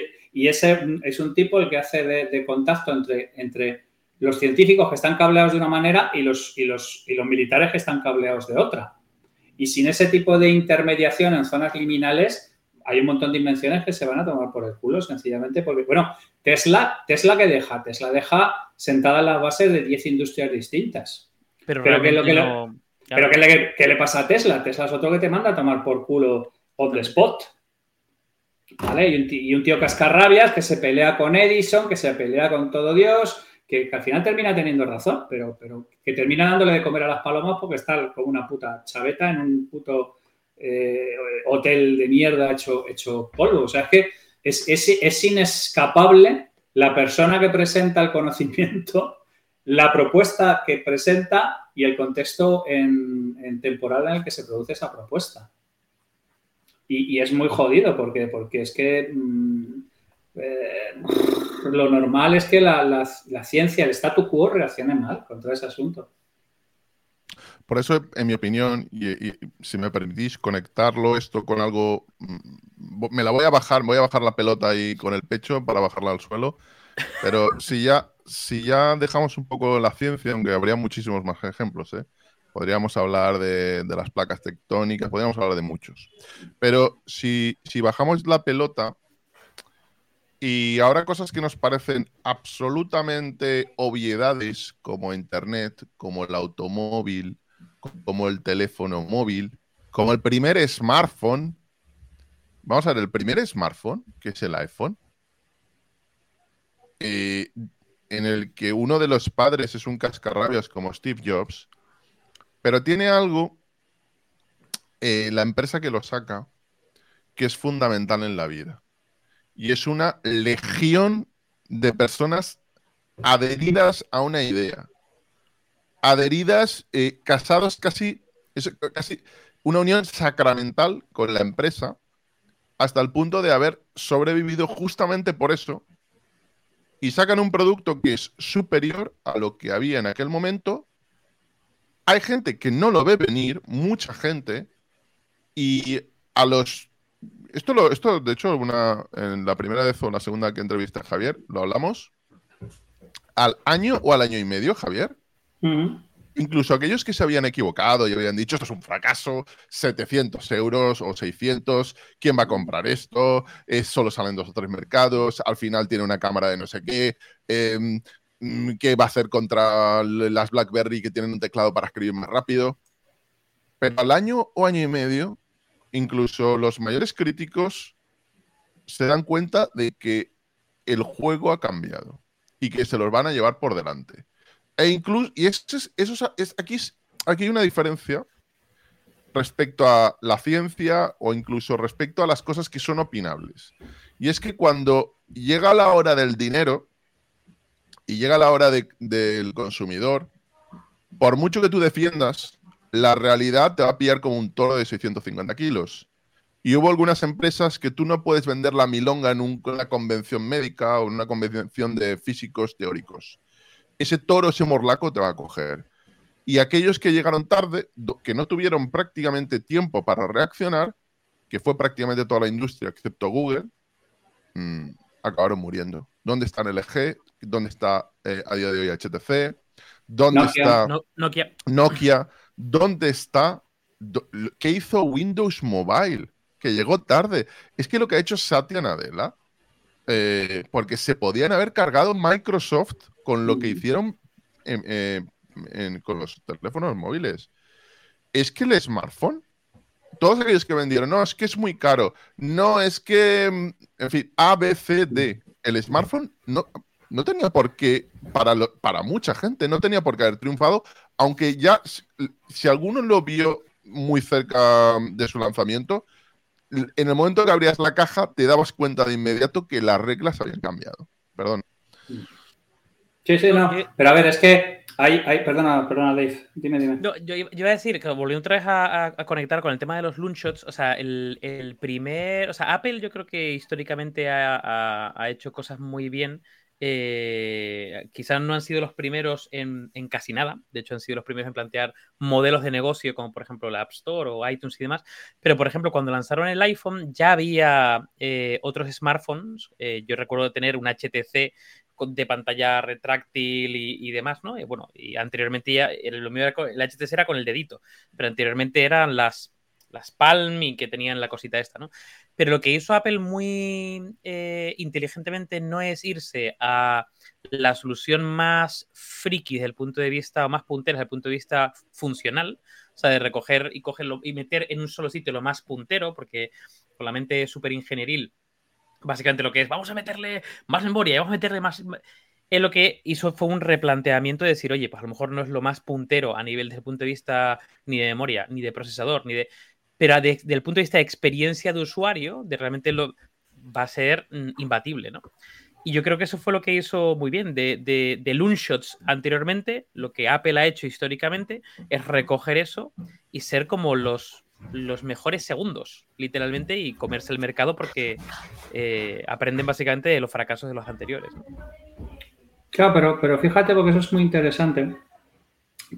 ese es un tipo el que hace de, contacto entre, entre los científicos que están cableados de una manera y los, y los, y los militares que están cableados de otra. Y sin ese tipo de intermediación en zonas liminales, hay un montón de invenciones que se van a tomar por el culo, sencillamente porque, bueno, Tesla, Tesla que deja, Tesla deja sentada en la base de 10 industrias distintas. Pero, ¿qué, lo que pero ¿qué, le, pasa a Tesla? Tesla es otro que te manda a tomar por culo on the spot. ¿Vale? Y un, tío, cascarrabias que se pelea con Edison, que se pelea con todo Dios, que, al final termina teniendo razón, pero, pero que termina dándole de comer a las palomas porque está como una puta chaveta en un puto eh, hotel de mierda hecho, hecho polvo. O sea, es que es, es, inescapable la persona que presenta el conocimiento, la propuesta que presenta y el contexto en, temporal en el que se produce esa propuesta. Y, es muy jodido porque, porque es que mm, eh, lo normal es que la, ciencia, el statu quo, reaccione mal contra ese asunto. Por eso, en mi opinión, y, si me permitís conectarlo esto con algo, mm, me la voy a bajar, voy a bajar la pelota ahí con el pecho para bajarla al suelo. Pero si ya, si ya dejamos un poco la ciencia, aunque habría muchísimos más ejemplos, ¿eh? podríamos hablar de, las placas tectónicas, podríamos hablar de muchos. Pero si bajamos la pelota y ahora cosas que nos parecen absolutamente obviedades, como Internet, como el automóvil, como el teléfono móvil, como el primer smartphone. Vamos a ver, el primer smartphone, que es el iPhone, eh, en el que uno de los padres es un cascarrabias como Steve Jobs, pero tiene algo, eh, la empresa que lo saca, que es fundamental en la vida. Y es una legión de personas adheridas a una idea adheridas, eh, casados casi, casi una unión sacramental con la empresa, hasta el punto de haber sobrevivido justamente por eso, y sacan un producto que es superior a lo que había en aquel momento. Hay gente que no lo ve venir, mucha gente, y a los... Esto, lo, esto de hecho, una, en la primera vez o la segunda que entrevista a Javier, lo hablamos. Al año o al año y medio, Javier, Incluso aquellos que se habían equivocado y habían dicho esto es un fracaso, 700 euros o 600, ¿quién va a comprar esto? Es, solo salen dos o tres mercados, al final tiene una cámara de no sé qué, em, mm, ¿qué va a hacer contra las BlackBerry que tienen un teclado para escribir más rápido? Pero al año o año y medio, incluso los mayores críticos se dan cuenta de que el juego ha cambiado y que se los van a llevar por delante. E incluso, y es, eso es, aquí, aquí hay una diferencia respecto a la ciencia o incluso respecto a las cosas que son opinables. Y es que cuando llega la hora del dinero y llega la hora del consumidor, por mucho que tú defiendas, la realidad te va a pillar como un toro de 650 kilos. Y hubo algunas empresas que tú no puedes vender la milonga en una convención médica o en una convención de físicos teóricos ese toro, ese morlaco te va a coger. Y aquellos que llegaron tarde, que no tuvieron prácticamente tiempo para reaccionar, que fue prácticamente toda la industria excepto Google, mm, acabaron muriendo. ¿Dónde está LG? ¿Dónde está eh, a día de hoy HTC? ¿Dónde está Nokia. Nokia? ¿Dónde está? ¿Qué hizo Windows Mobile? Que llegó tarde. Es que lo que ha hecho Satya Nadella, eh, porque se podían haber cargado Microsoft con lo que hicieron eh, con los teléfonos móviles. Es que el smartphone, todos aquellos que vendieron, no, es que es muy caro, no, es que, mm, en fin, A, B, C, D. El smartphone no, no tenía por qué, para, para mucha gente, no tenía por qué haber triunfado, aunque ya, si alguno lo vio muy cerca de su lanzamiento, en el momento que abrías la caja te dabas cuenta de inmediato que las reglas habían cambiado. Perdón. Sí, sí, no. Pero a ver, es que hay, hay perdona, perdona, Dave. Dime, dime. yo, iba a decir que volviendo otra vez a, conectar con el tema de los loonshots. O sea, el, primer. O sea, Apple yo creo que históricamente ha, hecho cosas muy bien. Eh, quizás no han sido los primeros en, casi nada. De hecho, han sido los primeros en plantear modelos de negocio, como por ejemplo la App Store o iTunes y demás. Pero, por ejemplo, cuando lanzaron el iPhone, ya había eh, otros smartphones. Eh, yo recuerdo tener un HTC de pantalla retráctil y, demás, ¿no? Bueno, y anteriormente ya el, el HTC era con el dedito, pero anteriormente eran las, las Palm y que tenían la cosita esta, ¿no? Pero lo que hizo Apple muy eh, inteligentemente no es irse a la solución más friki desde el punto de vista, o más puntera desde el punto de vista funcional, o sea, de recoger y cogerlo y meter en un solo sitio lo más puntero, porque con la mente súper ingenieril básicamente lo que es, vamos a meterle más memoria, vamos a meterle más... Es lo que hizo fue un replanteamiento de decir, oye, pues a lo mejor no es lo más puntero a nivel desde el punto de vista ni de memoria, ni de procesador, ni de... Pero desde el punto de vista de experiencia de usuario, de realmente va a ser mm, imbatible, ¿no? Y yo creo que eso fue lo que hizo muy bien. De, de, de Loonshots anteriormente, lo que Apple ha hecho históricamente es recoger eso y ser como los los mejores segundos, literalmente, y comerse el mercado porque eh, aprenden básicamente de los fracasos de los anteriores. Claro, pero, pero fíjate porque eso es muy interesante,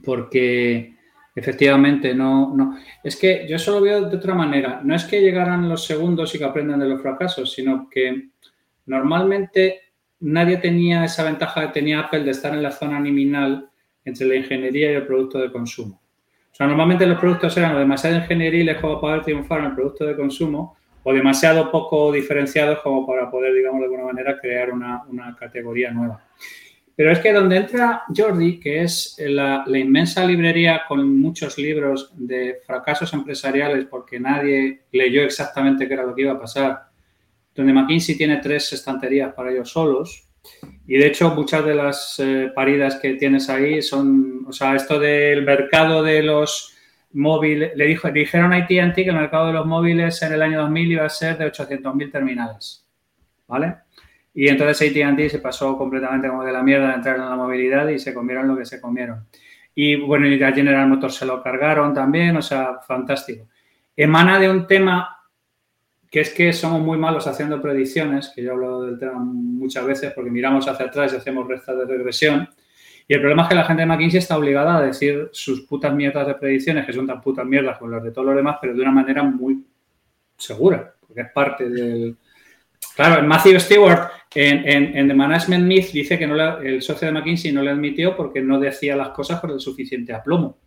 porque efectivamente no, no. Es que yo eso lo veo de otra manera. No es que llegaran los segundos y que aprendan de los fracasos, sino que normalmente nadie tenía esa ventaja que tenía Apple de estar en la zona liminal entre la ingeniería y el producto de consumo. O sea, normalmente los productos eran demasiado ingenieriles como para poder triunfar en el producto de consumo o demasiado poco diferenciados como para poder, digamos, de alguna manera crear una, categoría nueva. Pero es que donde entra Jordi, que es la, inmensa librería con muchos libros de fracasos empresariales porque nadie leyó exactamente qué era lo que iba a pasar, donde McKinsey tiene tres estanterías para ellos solos, y de hecho, muchas de las eh, paridas que tienes ahí son, o sea, esto del mercado de los móviles, le, dijo, dijeron a AT&T que el mercado de los móviles en el año 2000 iba a ser de 800.000 terminales, ¿vale? Y entonces AT&T se pasó completamente como de la mierda de entrar en la movilidad y se comieron lo que se comieron. Y bueno, y a General Motors se lo cargaron también, o sea, fantástico. Emana de un tema que es que somos muy malos haciendo predicciones, que yo hablo del tema muchas veces porque miramos hacia atrás y hacemos restas de regresión. Y el problema es que la gente de McKinsey está obligada a decir sus putas mierdas de predicciones, que son tan putas mierdas como las de todos los demás, pero de una manera muy segura, porque es parte del... Claro, Matthew Stewart en, en, The Management Myth dice que no el socio de McKinsey no le admitió porque no decía las cosas con el suficiente aplomo.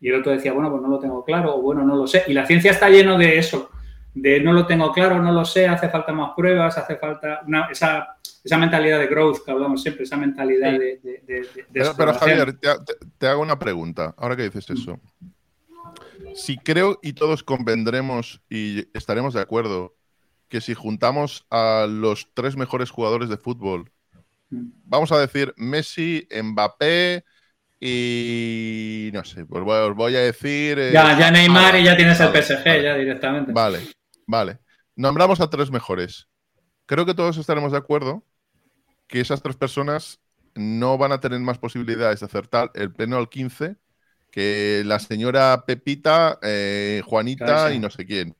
Y el otro decía, bueno, pues no lo tengo claro, o bueno, no lo sé. Y la ciencia está lleno de eso de no lo tengo claro, no lo sé, hace falta más pruebas, hace falta esa, mentalidad de growth que hablamos siempre, esa mentalidad de, pero, Javier, te, hago una pregunta, ahora que dices eso. Si creo y todos convendremos y estaremos de acuerdo que si juntamos a los tres mejores jugadores de fútbol, vamos a decir Messi, Mbappé, y no sé, pues os voy a decir. Eh, ya, ya Neymar y ya tienes el PSG, ya directamente. Vale. Vale. Nombramos a tres mejores. Creo que todos estaremos de acuerdo que esas tres personas no van a tener más posibilidades de acertar el pleno al 15 que la señora Pepita, eh, Juanita y no sé quién.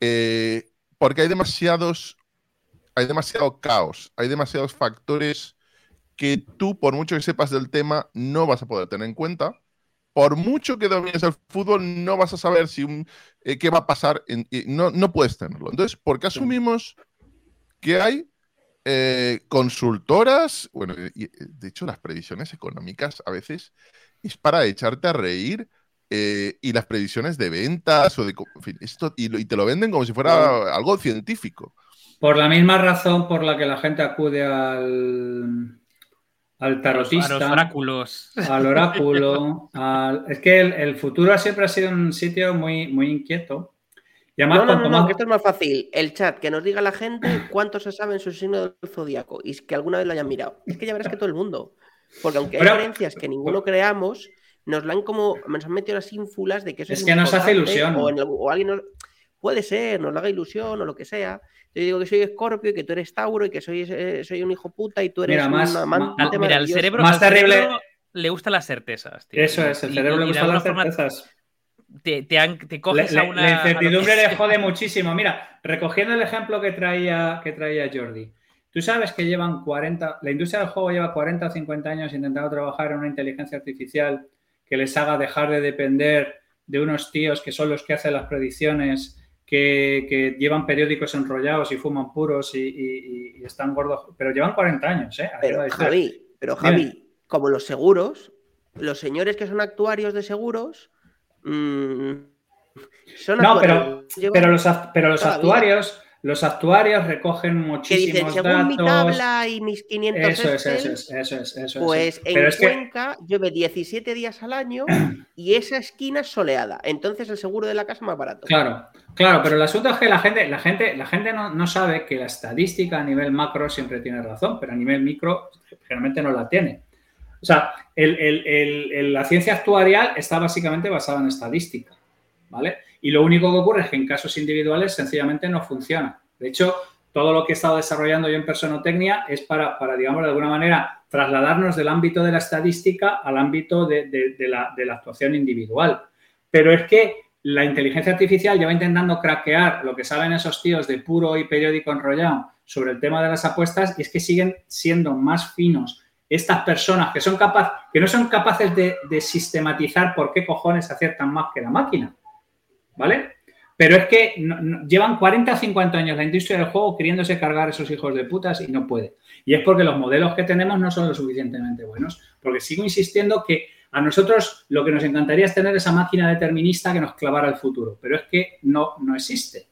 Eh, porque hay demasiados, hay demasiado caos, hay demasiados factores que tú, por mucho que sepas del tema, no vas a poder tener en cuenta por mucho que domines el fútbol, no vas a saber si eh, qué va a pasar. no, no puedes tenerlo. Entonces, ¿por qué asumimos que hay eh, consultoras? Bueno, de hecho, las previsiones económicas a veces es para echarte a reír. Eh, y las previsiones de ventas o de esto y, y, te lo venden como si fuera algo científico. Por la misma razón por la que la gente acude al, al tarotista, a los oráculos. al oráculo. Es que el, futuro siempre ha sido un sitio muy, muy inquieto. Y además, no, no, no, que esto es más fácil. El chat, que nos diga la gente cuánto se sabe en su signo del zodiaco y que alguna vez lo hayan mirado. Es que ya verás que todo el mundo. Porque aunque hay creencias que ninguno creamos, nos la han como, nos han metido las ínfulas de que eso es, es que nos hace ilusión. O, alguien puede ser, nos lo haga ilusión o lo que sea. Yo digo que soy Escorpio y que tú eres Tauro y que soy, eh, soy un hijo puta y tú eres más, Mira, el cerebro, más terrible. le gustan las certezas. Eso es, el cerebro le gustan las certezas. Te, te, coges a una. La incertidumbre le jode muchísimo. Mira, recogiendo el ejemplo que traía, que traía Jordi. Tú sabes que llevan 40, la industria del juego lleva 40 o 50 años intentando trabajar en una inteligencia artificial que les haga dejar de depender de unos tíos que son los que hacen las predicciones que, llevan periódicos enrollados y fuman puros y, están gordos, pero llevan 40 años, ¿eh? Pero Javi, pero Javi, como los seguros, los señores que son actuarios de seguros mmm, son no, pero, pero los, pero los actuarios los actuarios recogen muchísimos que según mi tabla y mis 500 eso es, eso es, eso es, eso Pues en Cuenca llueve 17 días al año y esa esquina es soleada. Entonces el seguro de la casa es más barato. Claro, claro, pero el asunto es que la gente, la gente, la gente no, sabe que la estadística a nivel macro siempre tiene razón, pero a nivel micro generalmente no la tiene. O sea, la ciencia actuarial está básicamente basada en estadística, ¿vale? Y lo único que ocurre es que en casos individuales sencillamente no funciona. De hecho, todo lo que he estado desarrollando yo en personotecnia es para, para digamos, de alguna manera trasladarnos del ámbito de la estadística al ámbito de, la, actuación individual. Pero es que la inteligencia artificial lleva intentando craquear lo que saben esos tíos de puro y periódico enrollado sobre el tema de las apuestas y es que siguen siendo más finos estas personas que son capaces, que no son capaces de, sistematizar por qué cojones aciertan más que la máquina. ¿Vale? Pero es que llevan 40 o 50 años la industria del juego queriéndose cargar esos hijos de putas y no puede. Y es porque los modelos que tenemos no son lo suficientemente buenos. Porque sigo insistiendo que a nosotros lo que nos encantaría es tener esa máquina determinista que nos clavara el futuro. Pero es que no, no existe.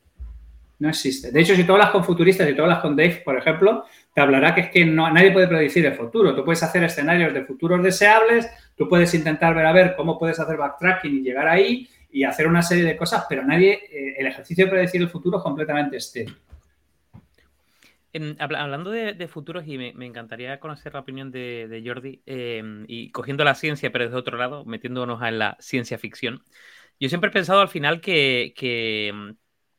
No existe. De hecho, si tú hablas con futuristas y tú hablas con Dave, por ejemplo, te hablará que es que no, nadie puede predecir el futuro. Tú puedes hacer escenarios de futuros deseables, tú puedes intentar ver a ver cómo puedes hacer backtracking y llegar ahí y hacer una serie de cosas, pero nadie, eh, el ejercicio de predecir el futuro es completamente estéril. hablando de, futuros, y me, encantaría conocer la opinión de, Jordi, em, y cogiendo la ciencia, pero desde otro lado, metiéndonos en la ciencia ficción. Yo siempre he pensado al final que em,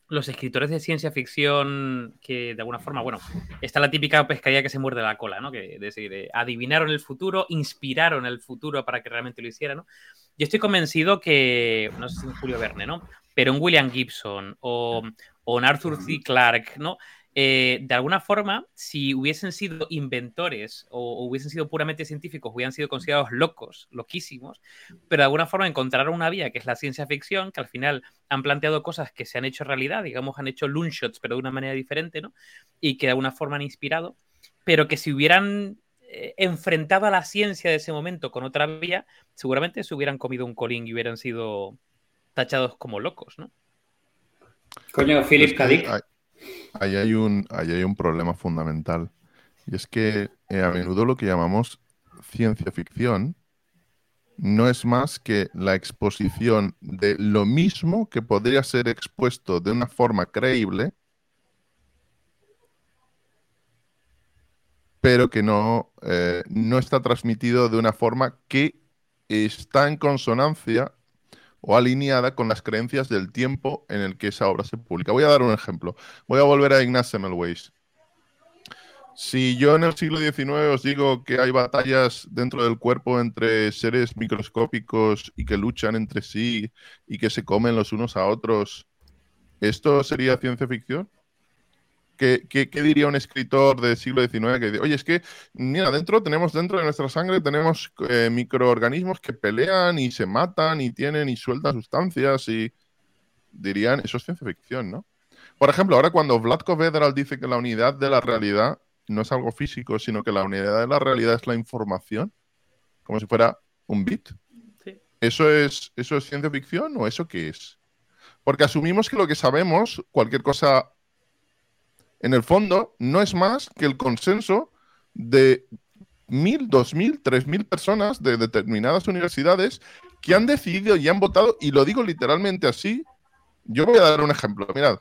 los escritores de ciencia ficción que de alguna forma, bueno, está la típica pescadilla que se muerde la cola, ¿no? Que es decir, eh, adivinaron el futuro, inspiraron el futuro para que realmente lo hiciera, ¿no? Yo estoy convencido que, no sé si en Julio Verne, ¿no? Pero un William Gibson o, o un Arthur C. Clarke, ¿no? Eh, de alguna forma, si hubiesen sido inventores o, hubiesen sido puramente científicos, hubieran sido considerados locos, loquísimos, pero de alguna forma encontraron una vía que es la ciencia ficción, que al final han planteado cosas que se han hecho realidad, digamos, han hecho shots, pero de una manera diferente, ¿no? Y que de alguna forma han inspirado, pero que si hubieran eh, enfrentado a la ciencia de ese momento con otra vía, seguramente se hubieran comido un colín y hubieran sido tachados como locos, ¿no? Coño, Philip K. Ahí hay un, hay un problema fundamental. Y es que eh, a menudo lo que llamamos ciencia ficción no es más que la exposición de lo mismo que podría ser expuesto de una forma creíble, pero que no, eh, no está transmitido de una forma que está en consonancia o alineada con las creencias del tiempo en el que esa obra se publica. Voy a dar un ejemplo. Voy a volver a Ignaz Semmelweis. Si yo en el siglo XIX os digo que hay batallas dentro del cuerpo entre seres microscópicos y que luchan entre sí y que se comen los unos a otros, ¿esto sería ciencia ficción? ¿Qué, diría un escritor del siglo XIX que dice, oye, es que, mira, dentro tenemos, dentro de nuestra sangre tenemos eh, microorganismos que pelean y se matan y tienen y sueltan sustancias y dirían, eso es ciencia ficción, ¿no? Por ejemplo, ahora cuando Vladko Vedral dice que la unidad de la realidad no es algo físico, sino que la unidad de la realidad es la información, como si fuera un bit. ¿Eso, es, ¿Eso es ciencia ficción o eso qué es? Porque asumimos que lo que sabemos, cualquier cosa en el fondo no es más que el consenso de mil, dos mil, tres mil personas de determinadas universidades que han decidido y han votado, y lo digo literalmente así. Yo voy a dar un ejemplo. Mirad,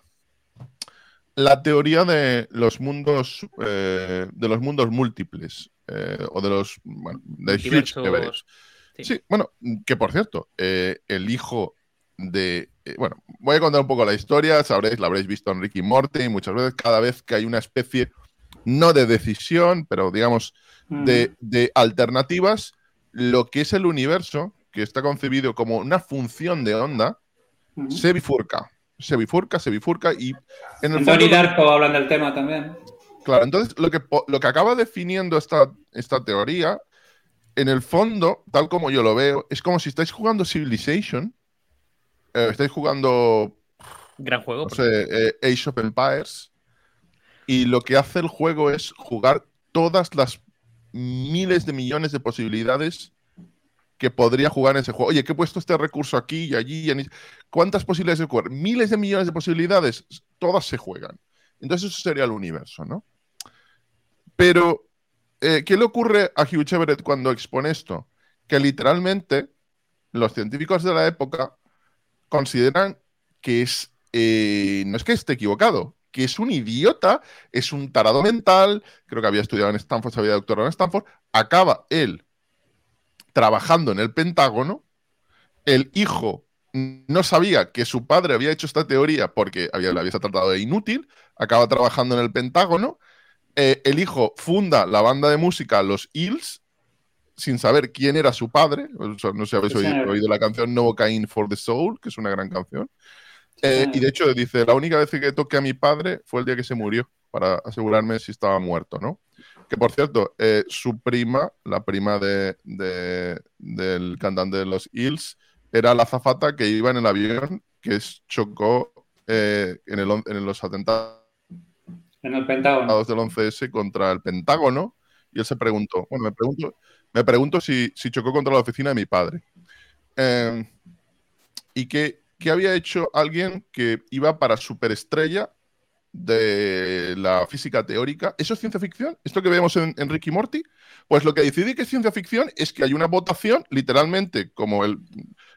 la teoría de los mundos, eh, de los mundos múltiples eh, o de los bueno, de sí. sí. bueno, que por cierto, eh, el hijo de eh, bueno, voy a contar un poco la historia, sabréis, la habréis visto en Ricky Morty, muchas veces cada vez que hay una especie, no de decisión, pero digamos, de, alternativas, lo que es el universo, que está concebido como una función de onda, se bifurca, se bifurca, se bifurca y en el fondo... Darko hablan del tema también. Claro, entonces lo que, lo que acaba definiendo esta, esta teoría, en el fondo, tal como yo lo veo, es como si estáis jugando Civilization eh, estáis jugando. Gran juego. No sé, eh, Age of Empires. Y lo que hace el juego es jugar todas las miles de millones de posibilidades que podría jugar en ese juego. Oye, que he puesto este recurso aquí y allí. Y ¿Cuántas posibilidades de jugar? Miles de millones de posibilidades. Todas se juegan. Entonces, eso sería el universo, ¿no? Pero, eh, ¿qué le ocurre a Hugh Everett cuando expone esto? Que literalmente los científicos de la época consideran que es, eh, no es que esté equivocado, que es un idiota, es un tarado mental, creo que había estudiado en Stanford, se había doctorado en Stanford, acaba él trabajando en el Pentágono, el hijo no sabía que su padre había hecho esta teoría porque había, la había tratado de inútil, acaba trabajando en el Pentágono, eh, el hijo funda la banda de música Los Hills, sin saber quién era su padre. no sé si habéis oído, la canción Novocaine for the Soul, que es una gran canción. Eh, y de hecho dice, la única vez que toqué a mi padre fue el día que se murió, para asegurarme si estaba muerto, ¿no? Que por cierto, eh, su prima, la prima de, del cantante de los Hills, era la zafata que iba en el avión que chocó eh, en, el, en los atentados en el Pentágono. del 11S contra el Pentágono. Y él se preguntó, bueno, me pregunto, me pregunto si, chocó contra la oficina de mi padre. Em, y qué había hecho alguien que iba para superestrella de la física teórica. ¿Eso es ciencia ficción? ¿Esto que vemos en, Ricky Morty? Pues lo que decidí que es ciencia ficción es que hay una votación, literalmente, como el,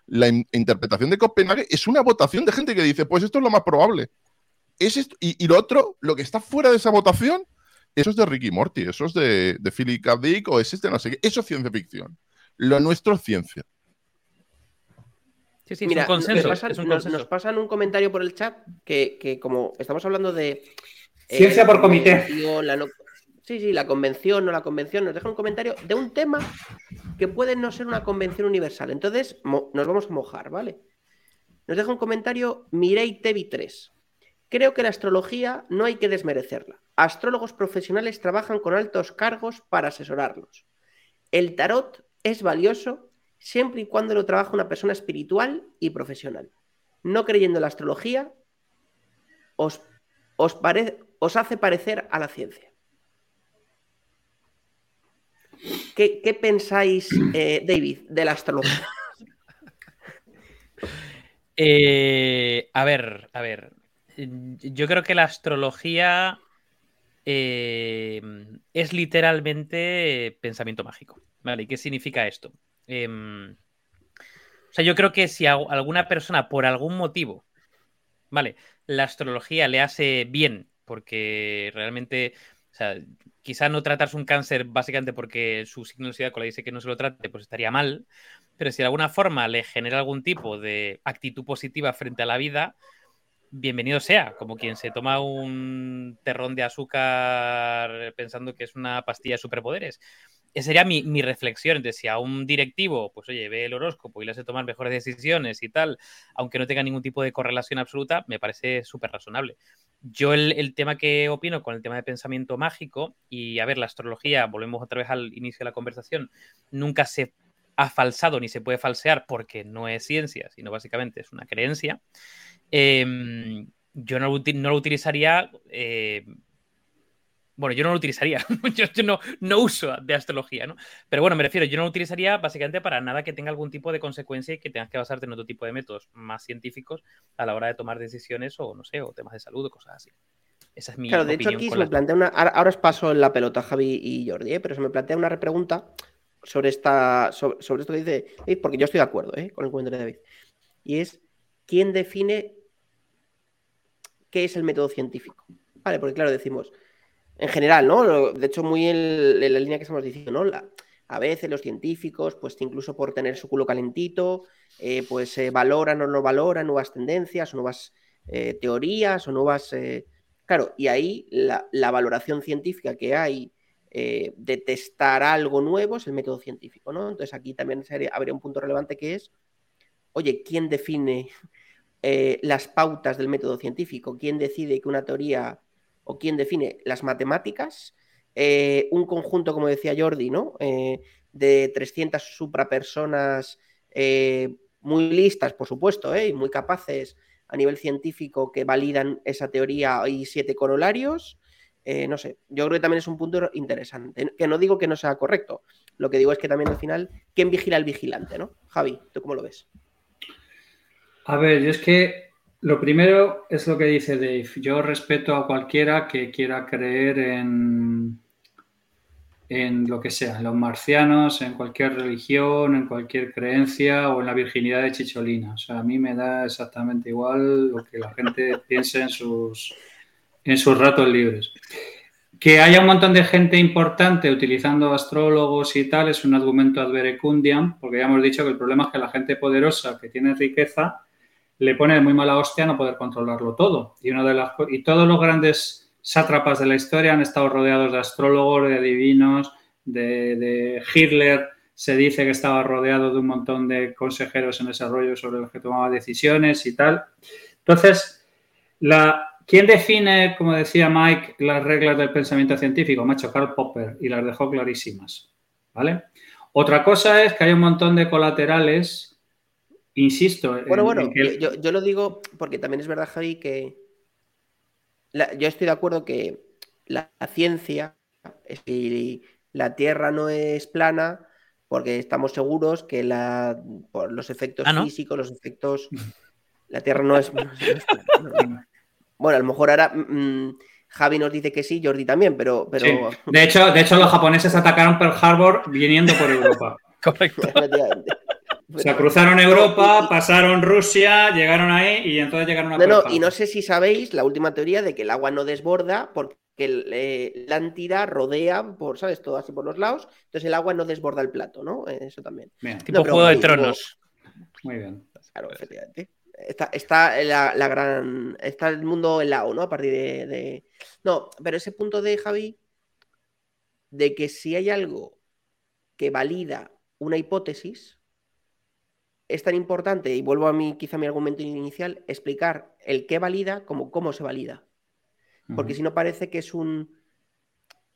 la interpretación de Copenhague, es una votación de gente que dice, pues esto es lo más probable. Y, lo otro, lo que está fuera de esa votación, eso es de Ricky Morty, eso es de, de Philip K. Dick o es este, no sé qué. Eso es ciencia ficción. Lo nuestro es ciencia. Sí, sí, Mira, un consenso, nos, pasan, un comentario por el chat que, como estamos hablando de... Eh, Ciencia por comité. Sí, sí, la convención o la convención nos deja un comentario de un tema que puede no ser una convención universal. Entonces, nos vamos a mojar, ¿vale? Nos deja un comentario Mirei Tevi 3. Creo que la astrología no hay que desmerecerla. Astrólogos profesionales trabajan con altos cargos para asesorarlos. El tarot es valioso siempre y cuando lo trabaja una persona espiritual y profesional. No creyendo en la astrología, os, os, hace parecer a la ciencia. ¿Qué, pensáis, eh, David, de la astrología? Eh, a ver, a ver. Yo creo que la astrología eh, es literalmente pensamiento mágico. ¿Vale? ¿Y qué significa esto? Em, o sea, yo creo que si alguna persona, por algún motivo, ¿vale? La astrología le hace bien, porque realmente, o sea, quizá no tratarse un cáncer básicamente porque su signo de le dice que no se lo trate, pues estaría mal, pero si de alguna forma le genera algún tipo de actitud positiva frente a la vida, bienvenido sea, como quien se toma un terrón de azúcar pensando que es una pastilla de superpoderes esa sería mi, reflexión. Entonces, si a un directivo, pues oye, ve el horóscopo y le hace tomar mejores decisiones y tal, aunque no tenga ningún tipo de correlación absoluta, me parece súper razonable. Yo el, tema que opino con el tema de pensamiento mágico, y a ver, la astrología, volvemos otra vez al inicio de la conversación, nunca se ha falsado ni se puede falsear porque no es ciencia, sino básicamente es una creencia. Em, yo no, lo utilizaría eh, bueno, yo no lo utilizaría. yo, no, no, uso de astrología, ¿no? Pero bueno, me refiero, yo no lo utilizaría básicamente para nada que tenga algún tipo de consecuencia y que tengas que basarte en otro tipo de métodos más científicos a la hora de tomar decisiones o, no sé, o temas de salud o cosas así. Esa es mi Claro, de hecho aquí se me plantea una... Ahora, os paso la pelota, Javi y Jordi, ¿eh? pero se me plantea una repregunta sobre, esta, sobre, esto que dice David, porque yo estoy de acuerdo ¿eh? con el comentario de David. Y es, ¿quién define qué es el método científico? Vale, porque claro, decimos en general, ¿no? De hecho, muy en, la línea que estamos diciendo, ¿no? a veces los científicos, pues incluso por tener su culo calentito, eh, pues se valoran o no valoran nuevas tendencias nuevas eh, teorías o nuevas... Eh, claro, y ahí la, valoración científica que hay de testar algo nuevo es el método científico, ¿no? Entonces aquí también habría un punto relevante que es, oye, ¿quién define las pautas del método científico? ¿Quién decide que una teoría o quién define las matemáticas, eh, un conjunto, como decía Jordi, ¿no? Eh, de 300 suprapersonas eh, muy listas, por supuesto, y muy capaces a nivel científico que validan esa teoría y siete corolarios. no sé, yo creo que también es un punto interesante. Que no digo que no sea correcto, lo que digo es que también al final, ¿quién vigila al vigilante, no? Javi, ¿tú cómo lo ves? A ver, yo es que lo primero es lo que dice Dave. Yo respeto a cualquiera que quiera creer en, en lo que sea, en los marcianos, en cualquier religión, en cualquier creencia o en la virginidad de Chicholina. O sea, a mí me da exactamente igual lo que la gente piense en sus, en sus ratos libres. Que haya un montón de gente importante utilizando astrólogos y tal es un argumento ad verecundiam, porque ya hemos dicho que el problema es que la gente poderosa que tiene riqueza le pone muy mala hostia no poder controlarlo todo. Y, una de las, y todos los grandes sátrapas de la historia han estado rodeados de astrólogos, de adivinos, de, Hitler se dice que estaba rodeado de un montón de consejeros en desarrollo sobre los que tomaba decisiones y tal. Entonces, la, ¿quién define, como decía Mike, las reglas del pensamiento científico? Macho, Karl Popper, y las dejó clarísimas. ¿Vale? Otra cosa es que hay un montón de colaterales, insisto. Bueno, bueno, yo, lo digo porque también es verdad, Javi, que yo estoy de acuerdo que la, ciencia, si la Tierra no es plana, porque estamos seguros que la, por los efectos ah, físicos, los efectos. La Tierra no es. bueno, a lo mejor ahora. Mm, Javi nos dice que sí, Jordi también, pero. pero... De, hecho, de hecho, los japoneses atacaron Pearl Harbor viniendo por Europa. Correcto. O sea, cruzaron Europa, pasaron Rusia, llegaron ahí y entonces llegaron a No, no, y no sé si sabéis la última teoría de que el agua no desborda porque eh, la entidad rodea por, ¿sabes? Todo así por los lados, entonces el agua no desborda el plato, ¿no? Eso también. tipo Juego de Tronos. Muy bien. Claro, efectivamente. Está, la, gran. Está el mundo helado, ¿no? A partir de, No, pero ese punto de Javi, de que si hay algo que valida una hipótesis, es tan importante, y vuelvo a mí, quizá a mi argumento inicial, explicar el qué valida como cómo se valida. Porque si no parece que es un.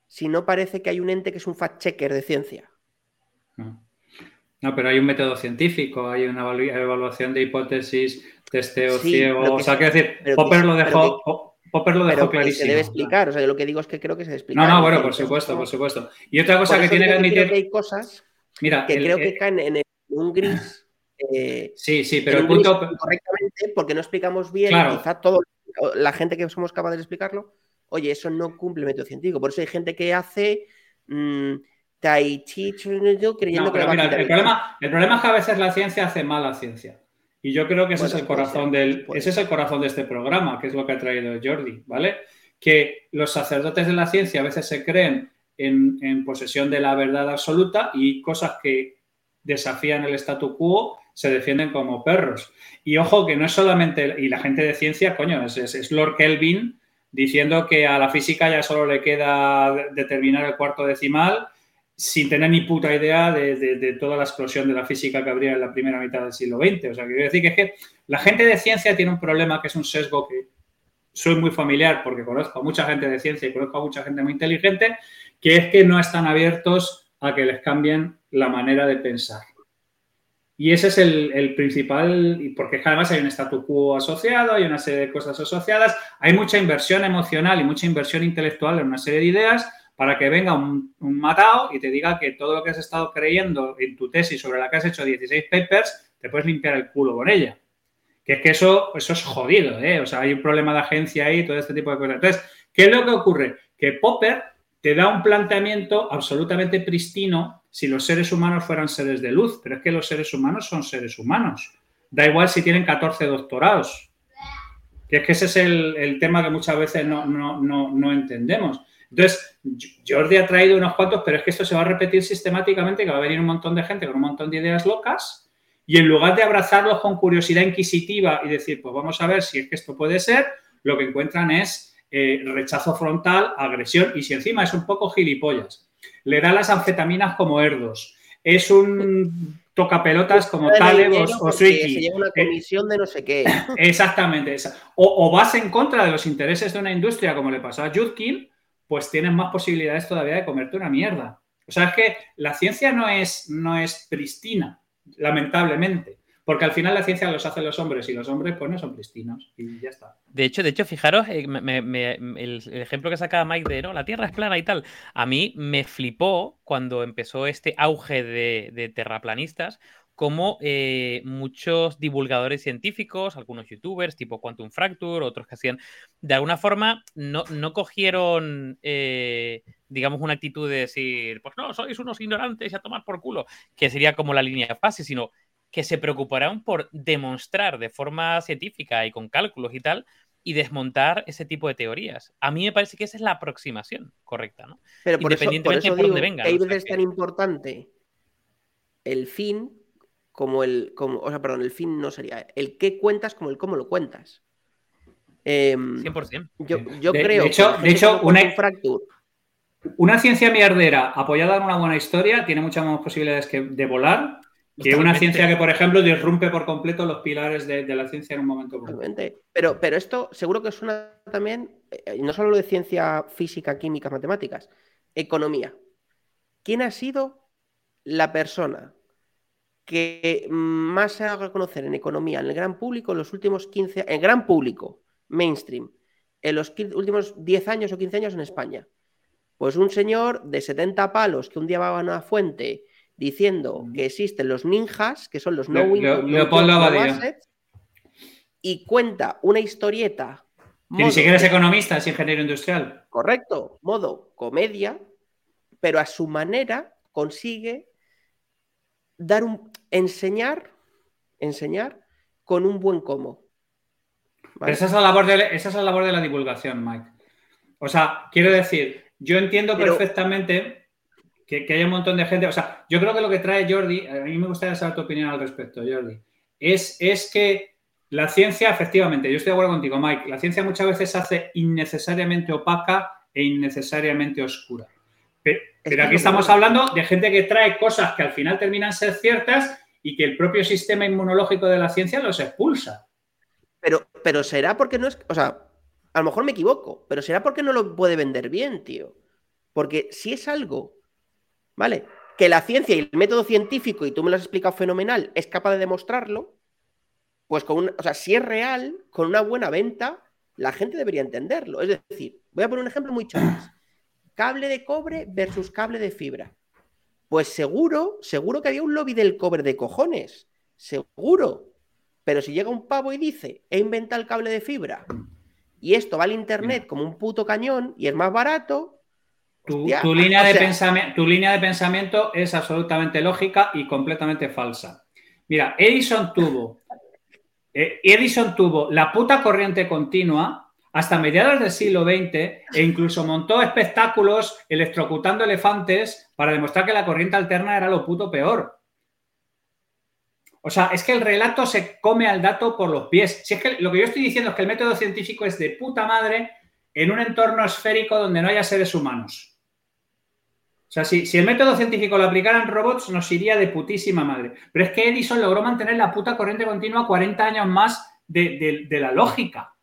Si no parece que hay un ente que es un fact-checker de ciencia. No, pero hay un método científico, hay una evaluación de hipótesis, testeo ciego. o sea, quiero decir, Popper lo dejó. Popper lo dejó clarísimo. Se debe explicar, o sea, lo que digo es que creo que se debe explicar. No, no, bueno, por supuesto, por supuesto. Y otra cosa que tiene que admitir. Que hay cosas Mira, que creo que caen en un gris. Eh, sí, sí, pero el punto. Correctamente, porque no explicamos bien, quizá todo, la gente que somos capaces de explicarlo, oye, eso no cumple método científico. Por eso hay gente que hace. Mmm, Tai Chi creyendo que el, problema, el problema es que a veces la ciencia hace mala ciencia. Y yo creo que ese es el corazón del, ese es el corazón de este programa, que es lo que ha traído Jordi, ¿vale? Que los sacerdotes de la ciencia a veces se creen en, posesión de la verdad absoluta y cosas que desafían el statu quo se defienden como perros. Y ojo que no es solamente, y la gente de ciencia, coño, es, Lord Kelvin diciendo que a la física ya solo le queda determinar el cuarto decimal sin tener ni puta idea de, toda la explosión de la física que habría en la primera mitad del siglo XX. O sea, quiero decir que es que la gente de ciencia tiene un problema que es un sesgo que soy muy familiar porque conozco a mucha gente de ciencia y conozco a mucha gente muy inteligente, que es que no están abiertos a que les cambien la manera de pensar. Y ese es el, el principal, porque además hay un statu quo asociado, hay una serie de cosas asociadas, hay mucha inversión emocional y mucha inversión intelectual en una serie de ideas para que venga un, matado y te diga que todo lo que has estado creyendo en tu tesis sobre la que has hecho 16 papers, te puedes limpiar el culo con ella. Que es que eso, eso es jodido, ¿eh? O sea, hay un problema de agencia ahí, todo este tipo de cosas. Entonces, ¿qué es lo que ocurre? Que Popper te da un planteamiento absolutamente pristino si los seres humanos fueran seres de luz, pero es que los seres humanos son seres humanos. Da igual si tienen 14 doctorados. Que es que ese es el, tema que muchas veces no, no, no entendemos. Entonces, Jordi ha traído unos cuantos, pero es que esto se va a repetir sistemáticamente, que va a venir un montón de gente con un montón de ideas locas, y en lugar de abrazarlos con curiosidad inquisitiva y decir, pues vamos a ver si es que esto puede ser, lo que encuentran es eh, rechazo frontal, agresión, y si encima es un poco gilipollas, le da las anfetaminas como erdos, es un tocapelotas como Taleb o, Swiki. Se lleva una eh, comisión de no sé qué. Exactamente. O, o, vas en contra de los intereses de una industria como le pasó a Judkin, pues tienes más posibilidades todavía de comerte una mierda. O sea, es que la ciencia no es, no es pristina, lamentablemente. Porque al final la ciencia los hace los hombres y los hombres pues no son pristinos y ya está. De hecho, de hecho, fijaros, eh, el, ejemplo que sacaba Mike de ¿no? la Tierra es plana y tal, a mí me flipó cuando empezó este auge de, terraplanistas, como eh, muchos divulgadores científicos, algunos youtubers tipo Quantum Fracture, otros que hacían, de alguna forma no, cogieron, eh, digamos, una actitud de decir, pues no, sois unos ignorantes y a tomar por culo, que sería como la línea fase, sino que se preocuparán por demostrar de forma científica y con cálculos y tal, y desmontar ese tipo de teorías. A mí me parece que esa es la aproximación correcta, ¿no? Pero por Independientemente eso, por dónde venga. es tan importante el fin como el, como, o sea, perdón, el fin no sería el qué cuentas como el cómo lo cuentas. 100%. Em, yo, yo creo de hecho, de hecho una... fracture, una ciencia mierdera apoyada en una buena historia tiene muchas más posibilidades que, de volar que una ciencia que, por ejemplo, disrumpe por completo los pilares de, la ciencia en un momento Totalmente. Pero, pero esto seguro que suena también, eh, no solo de ciencia física, química, matemáticas, economía. ¿Quién ha sido la persona que más se ha reconocer en economía en el gran público en los últimos 15 en gran público, mainstream, en los últimos 10 años o 15 años en España? Pues un señor de 70 palos que un día va a una fuente diciendo que existen los ninjas, que son los no win y cuenta una historieta. ni siquiera es economista, es ingeniero industrial. Correcto, modo comedia, pero a su manera consigue dar un enseñar, enseñar con un buen cómo. esa, es la labor de, esa es la labor de la divulgación, Mike. O sea, quiero decir, yo entiendo perfectamente que, haya un montón de gente. O sea, yo creo que lo que trae Jordi, a mí me gustaría saber tu opinión al respecto, Jordi, es, es que la ciencia, efectivamente, yo estoy de acuerdo contigo, Mike, la ciencia muchas veces se hace innecesariamente opaca e innecesariamente oscura. Pero, aquí estamos hablando de gente que trae cosas que al final terminan ser ciertas y que el propio sistema inmunológico de la ciencia los expulsa. Pero, pero será porque no es. O sea, a lo mejor me equivoco, pero será porque no lo puede vender bien, tío. Porque si es algo ¿vale? Que la ciencia y el método científico, y tú me lo has explicado fenomenal, es capaz de demostrarlo, pues con un, o sea, si es real, con una buena venta, la gente debería entenderlo. Es decir, voy a poner un ejemplo muy chaval. Cable de cobre versus cable de fibra. Pues seguro, seguro que había un lobby del cobre de cojones. Seguro. Pero si llega un pavo y dice, he inventado el cable de fibra y esto va al internet como un puto cañón y es más barato, tu, línea de pensamiento, tu línea de pensamiento es absolutamente lógica y completamente falsa. Mira, Edison tuvo, eh, Edison tuvo la puta corriente continua hasta mediados del siglo XX e incluso montó espectáculos electrocutando elefantes para demostrar que la corriente alterna era lo puto peor. O sea, es que el relato se come al dato por los pies. Si es que lo que yo estoy diciendo es que el método científico es de puta madre en un entorno esférico donde no haya seres humanos. O sea, si, el método científico lo aplicaran robots, nos iría de putísima madre. Pero es que Edison logró mantener la puta corriente continua 40 años más de, la lógica.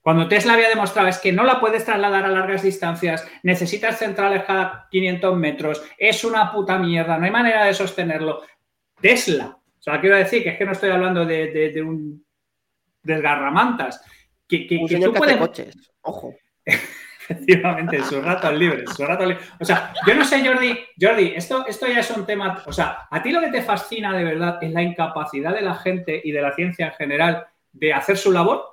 Cuando Tesla había demostrado es que no la puedes trasladar a largas distancias, necesitas centrales cada 500 metros, es una puta mierda, no hay manera de sostenerlo. Tesla, o sea, quiero decir que es que no estoy hablando de, un desgarramantas. Que, que, que tú puedes... coches, ojo. Efectivamente, sus ratos libres, sus ratos libres. O sea, yo no sé, Jordi, Jordi, esto, esto ya es un tema. O sea, a ti lo que te fascina de verdad es la incapacidad de la gente y de la ciencia en general de hacer su labor.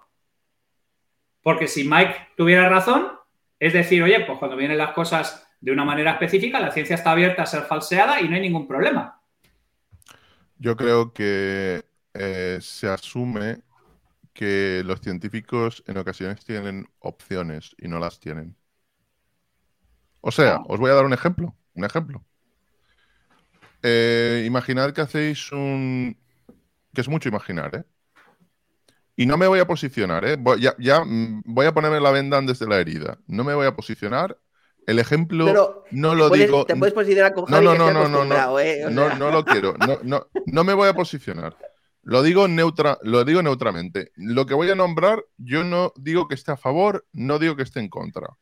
Porque si Mike tuviera razón, es decir, oye, pues cuando vienen las cosas de una manera específica, la ciencia está abierta a ser falseada y no hay ningún problema. Yo creo que eh, se asume que los científicos en ocasiones tienen opciones y no las tienen. O sea, os voy a dar un ejemplo. Un ejemplo. Eh, imaginad que hacéis un. que es mucho imaginar, ¿eh? Y no me voy a posicionar, ¿eh? ya, mm, voy a ponerme la venda desde la herida. No me voy a posicionar. El ejemplo no lo digo. Te puedes posicionar con no, no, no, no, no, no, ¿eh? no, no lo quiero. No, no, no me voy a posicionar. Lo digo, neutra, lo digo neutramente. Lo que voy a nombrar, yo no digo que esté a favor, no digo que esté en contra.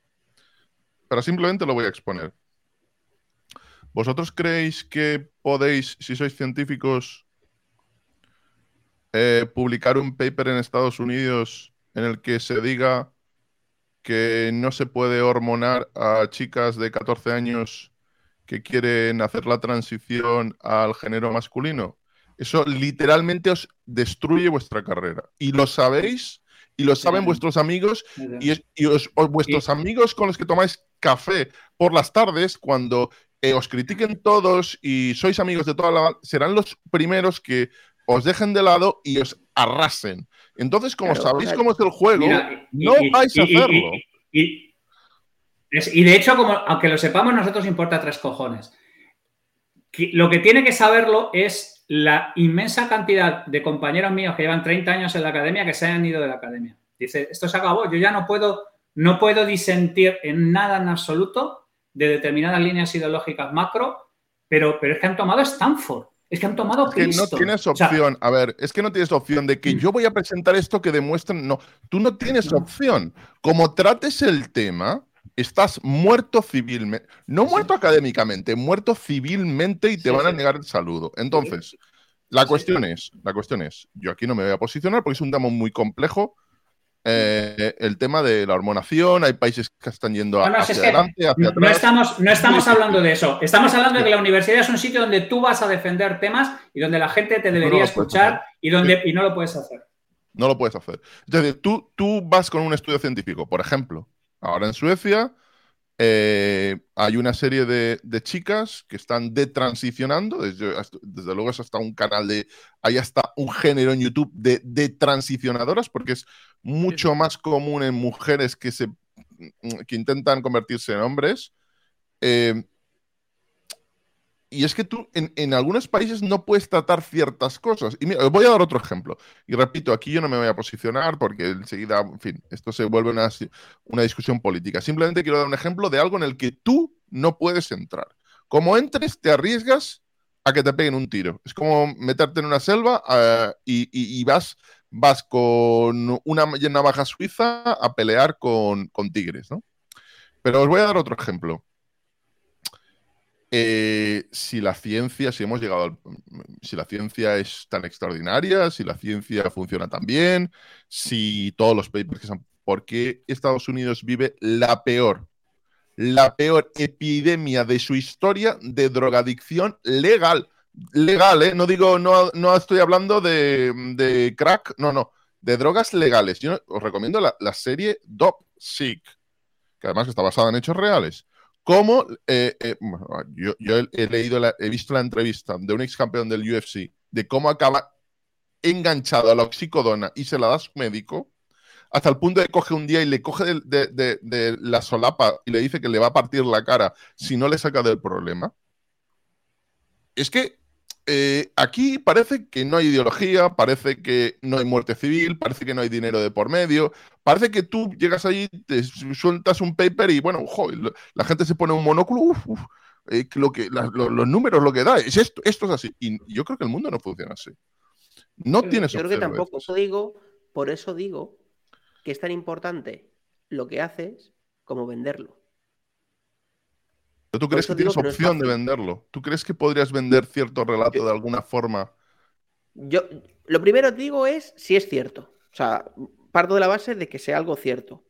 Pero simplemente lo voy a exponer. ¿Vosotros creéis que podéis, si sois científicos, eh, publicar un paper en Estados Unidos en el que se diga que no se puede hormonar a chicas de 14 años que quieren hacer la transición al género masculino? Eso literalmente os destruye vuestra carrera. Y lo sabéis, y lo saben vuestros amigos, y, vuestros amigos con los que tomáis café por las tardes, cuando eh, os critiquen todos y sois amigos de toda la... serán los primeros que os dejen de lado y os arrasen. Entonces, como sabéis cómo es el juego, no vais a hacerlo. Y, de hecho, como, aunque lo sepamos, nosotros importa tres cojones. Lo que tiene que saberlo es la inmensa cantidad de compañeros míos que llevan 30 años en la academia que se han ido de la academia. Dice, esto se acabó, yo ya no puedo, no puedo disentir en nada en absoluto de determinadas líneas ideológicas macro, pero, pero es que han tomado Stanford. Es que han tomado es que no tienes opción. a ver, es que no tienes opción de que yo voy a presentar esto que demuestren. No, tú no tienes opción. Como trates el tema, estás muerto civilmente. No muerto académicamente, muerto civilmente y te van a negar el saludo. Entonces, la cuestión es, la cuestión es, yo aquí no me voy a posicionar porque es un tema muy complejo eh, el tema de la hormonación, hay países que están yendo hacia adelante, hacia no, estamos, no estamos hablando de eso. Estamos hablando de que la universidad es un sitio donde tú vas a defender temas y donde la gente te debería escuchar y, donde, y no lo puedes hacer. No lo puedes hacer. Es decir, tú, tú vas con un estudio científico, por ejemplo, ahora en Suecia eh, hay una serie de, chicas que están detransicionando, desde, desde luego es hasta un canal de, hay hasta un género en YouTube de, de transicionadoras, porque es mucho más común en mujeres que, se, que intentan convertirse en hombres. Eh, y es que tú en, algunos países no puedes tratar ciertas cosas. Y mira, os voy a dar otro ejemplo. Y repito, aquí yo no me voy a posicionar porque enseguida, en fin, esto se vuelve una, una discusión política. Simplemente quiero dar un ejemplo de algo en el que tú no puedes entrar. Como entres, te arriesgas a que te peguen un tiro. Es como meterte en una selva eh, y, vas, vas con una navaja suiza a pelear con, con tigres, ¿no? Pero os voy a dar otro ejemplo. Eh, si la ciencia, si hemos llegado si la ciencia es tan extraordinaria, si la ciencia funciona tan bien, si todos los papers que son, ¿por qué Estados Unidos vive la peor, la peor epidemia de su historia de drogadicción legal? Legal, ¿eh? No digo, no, no estoy hablando de, crack, no, no, de drogas legales. Yo os recomiendo la, la serie Dop Sick, que además está basada en hechos reales cómo eh, eh, yo, he, leído, he visto la entrevista de un ex campeón del UFC de cómo acaba enganchado a la oxicodona y se la da a su médico, hasta el punto de coge un día y le coge de, la solapa y le dice que le va a partir la cara si no le saca del problema. Es que eh, aquí parece que no hay ideología, parece que no hay muerte civil, parece que no hay dinero de por medio, parece que tú llegas ahí, te sueltas un paper y bueno, la gente se pone un monóculo, eh, lo que, los números lo que da, es esto, esto es así. Y yo creo que el mundo no funciona así. No tienes Yo creo que tampoco, eso digo, por eso digo que es tan importante lo que haces como venderlo tú crees que tienes opción de venderlo. ¿Tú crees que podrías vender cierto relato de alguna forma? Yo, lo primero que digo es si es cierto. O sea, parto de la base de que sea algo cierto.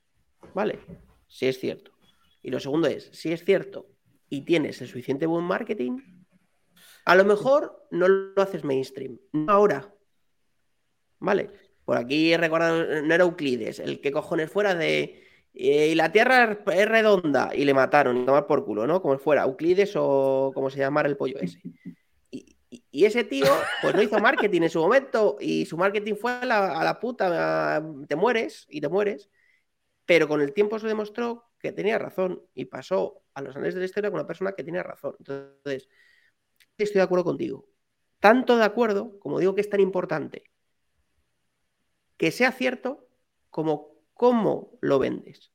¿Vale? Si es cierto. Y lo segundo es, si es cierto y tienes el suficiente buen marketing, a lo mejor no lo haces mainstream. No ahora. ¿Vale? Por aquí he recordado, no era Euclides, el que cojones fuera de y la Tierra es redonda y le mataron y tomar por culo, ¿no? Como fuera Euclides o como se llamara el pollo ese. Y, ese tío, pues no hizo marketing en su momento y su marketing fue a la, puta, te mueres y te mueres. Pero con el tiempo se demostró que tenía razón y pasó a los anales de la historia con una persona que tenía razón. Entonces, estoy de acuerdo contigo. Tanto de acuerdo, como digo que es tan importante, que sea cierto como cómo lo vendes.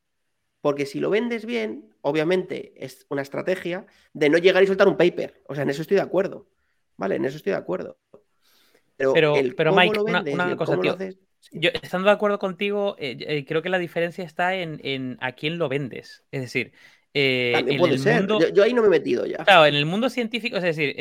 Porque si lo vendes bien, obviamente es una estrategia de no llegar y soltar un paper. O sea, en eso estoy de acuerdo. ¿Vale? En eso estoy de acuerdo. Pero, pero, Mike, una, cosa, tío. Yo, estando de acuerdo contigo, eh, eh, creo que la diferencia está en, a quién lo vendes. Es decir, eh, en puede ser. yo, ahí no me he metido ya. Claro, en el mundo científico, es decir,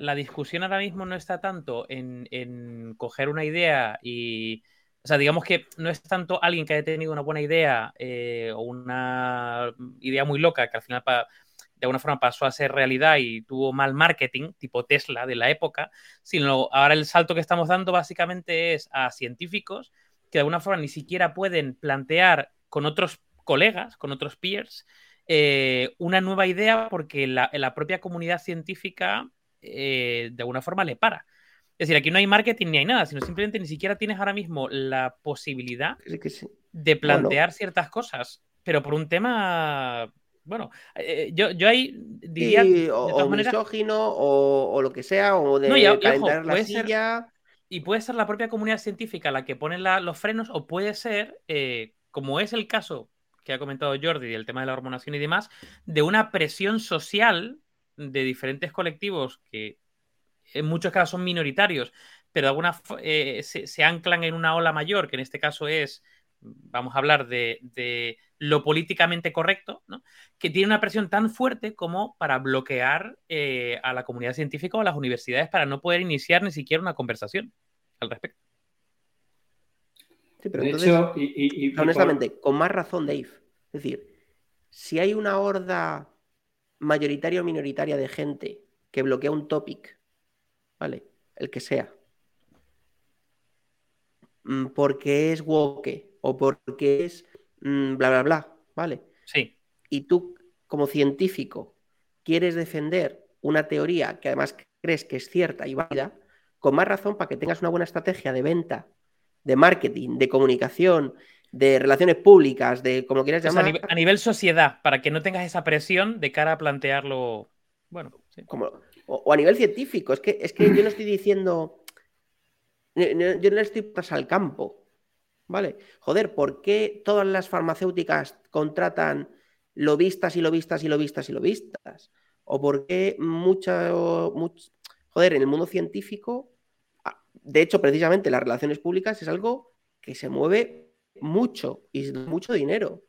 la discusión ahora mismo no está tanto en, en coger una idea y o sea, digamos que no es tanto alguien que haya tenido una buena idea eh, o una idea muy loca que al final de alguna forma pasó a ser realidad y tuvo mal marketing, tipo Tesla de la época, sino ahora el salto que estamos dando básicamente es a científicos que de alguna forma ni siquiera pueden plantear con otros colegas, con otros peers, eh, una nueva idea porque la, la propia comunidad científica eh, de alguna forma le para. Es decir, aquí no hay marketing ni hay nada, sino simplemente ni siquiera tienes ahora mismo la posibilidad de plantear ciertas cosas, pero por un tema bueno, eh, yo, yo ahí diría. o, misógino o, lo que sea, o de calentar la silla. y puede ser la propia comunidad científica la que pone los frenos, o puede ser, eh, como es el caso que ha comentado Jordi, del tema de la hormonación y demás, de una presión social de diferentes colectivos que en muchos casos son minoritarios, pero de alguna eh, se, anclan en una ola mayor, que en este caso es, vamos a hablar de, lo políticamente correcto, que tiene una presión tan fuerte como para bloquear eh, a la comunidad científica o a las universidades para no poder iniciar ni siquiera una conversación al respecto. Sí, pero entonces, y, honestamente, con más razón, Dave. Es decir, si hay una horda mayoritaria o minoritaria de gente que bloquea un topic, ¿vale? El que sea, mm, porque es woke o porque es mm, bla, bla, bla, ¿vale? Sí. Y tú, como científico, quieres defender una teoría que además crees que es cierta y válida, con más razón para que tengas una buena estrategia de venta de marketing, de comunicación, de relaciones públicas, de como quieras llamar. a, nivel, sociedad, para que no tengas esa presión de cara a plantearlo. Bueno, como, o, a nivel científico. Es que, es que yo no estoy diciendo. Yo no estoy tras al campo. ¿Vale? Joder, ¿por qué todas las farmacéuticas contratan lobistas y lobistas y lobistas y lobistas? ¿O por qué mucho, mucho... Joder, en el mundo científico de hecho, precisamente las relaciones públicas es algo que se mueve mucho y mucho dinero.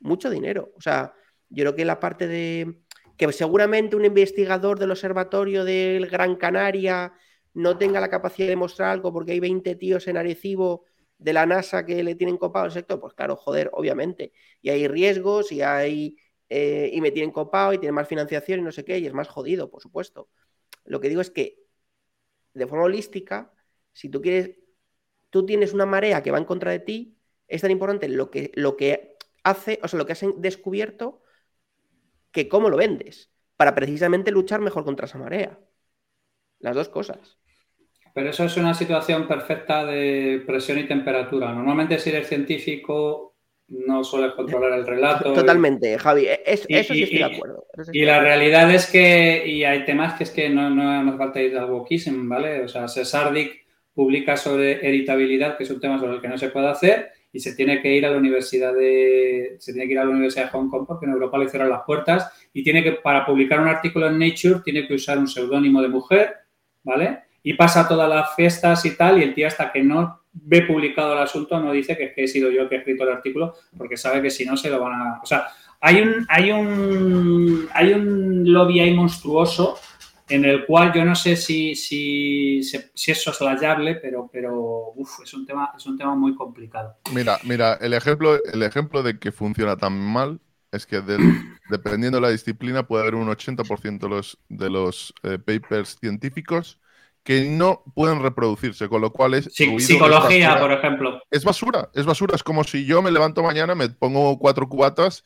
Mucho dinero. O sea, yo creo que la parte de que seguramente un investigador del observatorio del Gran Canaria no tenga la capacidad de mostrar algo porque hay 20 tíos en Arecibo de la NASA que le tienen copado el sector, pues claro, joder, obviamente. Y hay riesgos y hay eh, y me tienen copado y tienen más financiación y no sé qué, y es más jodido, por supuesto. Lo que digo es que de forma holística, si tú quieres, tú tienes una marea que va en contra de ti, es tan importante lo que, lo que hace, o sea, lo que has descubierto, que cómo lo vendes, para precisamente luchar mejor contra esa marea. Las dos cosas. Pero eso es una situación perfecta de presión y temperatura. Normalmente si eres científico no suele controlar el relato. Totalmente, Javi, e-, eso sí estoy de acuerdo. y la realidad es que, y hay temas que es que no, no nos falta ir al wokism, ¿vale? O sea, Cesardic publica sobre heritabilidad, que es un tema sobre el que no se puede hacer, y se tiene que ir a la universidad de, se tiene que ir a la Universidad de Hong Kong porque en Europa le cierran las puertas, y tiene que, para publicar un artículo en Nature, tiene que usar un seudónimo de mujer, ¿vale? Y pasa todas las fiestas y tal, y el tío hasta que no ve publicado el asunto, no dice que, que he sido yo que he escrito el artículo, porque sabe que si no se lo van a... O sea, hay un, hay un, hay un lobby ahí monstruoso en el cual yo no sé si, si, si es soslayable, pero, pero es, un tema, es un tema muy complicado. Mira, mira, el ejemplo, el ejemplo de que funciona tan mal es que dependiendo de la disciplina puede haber un 80% de los, de los eh, papers científicos que no pueden reproducirse, con lo cual es... psicología, por ejemplo. Es basura, es basura. Es como si yo me levanto mañana, me pongo cuatro cubatas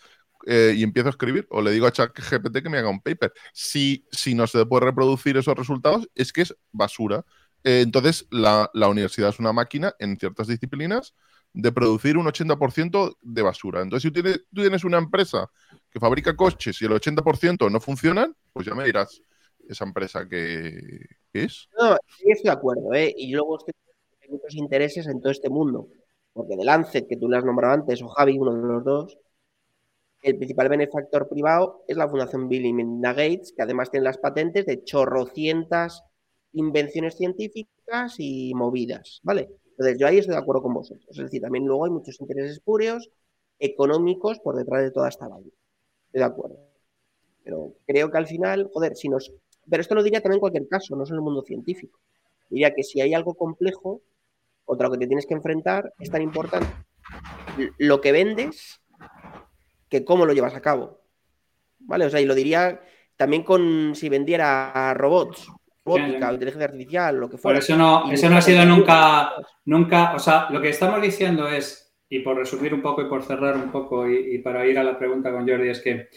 eh, y empiezo a escribir, o le digo a ChatGPT que me haga un paper. Si, si no se puede reproducir esos resultados, es que es basura. Eh, entonces, la, universidad es una máquina en ciertas disciplinas de producir un 80% de basura. Entonces, si tú tienes, tú tienes una empresa que fabrica coches y el 80% no funcionan, pues ya me dirás esa empresa que, es. No, sí estoy de acuerdo, ¿eh? Y luego estoy hay muchos intereses en todo este mundo. Porque de Lancet, que tú le has nombrado antes, o Javi, uno de los dos, el principal benefactor privado es la Fundación Bill y Melinda Gates, que además tiene las patentes de chorrocientas invenciones científicas y movidas, ¿vale? Entonces, yo ahí estoy de acuerdo con vosotros. Es decir, también luego hay muchos intereses espurios, económicos, por detrás de toda esta vaina. Estoy de acuerdo. Pero creo que al final, joder, si nos pero esto lo diría también en cualquier caso, no solo en el mundo científico. Diría que si hay algo complejo contra lo que te tienes que enfrentar, es tan importante lo que vendes que cómo lo llevas a cabo. ¿Vale? O sea, y lo diría también con si vendiera robots, robótica, inteligencia artificial, lo que fuera. Por eso no, eso no ha sido nunca, nunca, o sea, lo que estamos diciendo es, y por resumir un poco y por cerrar un poco y, para ir a la pregunta con Jordi, es que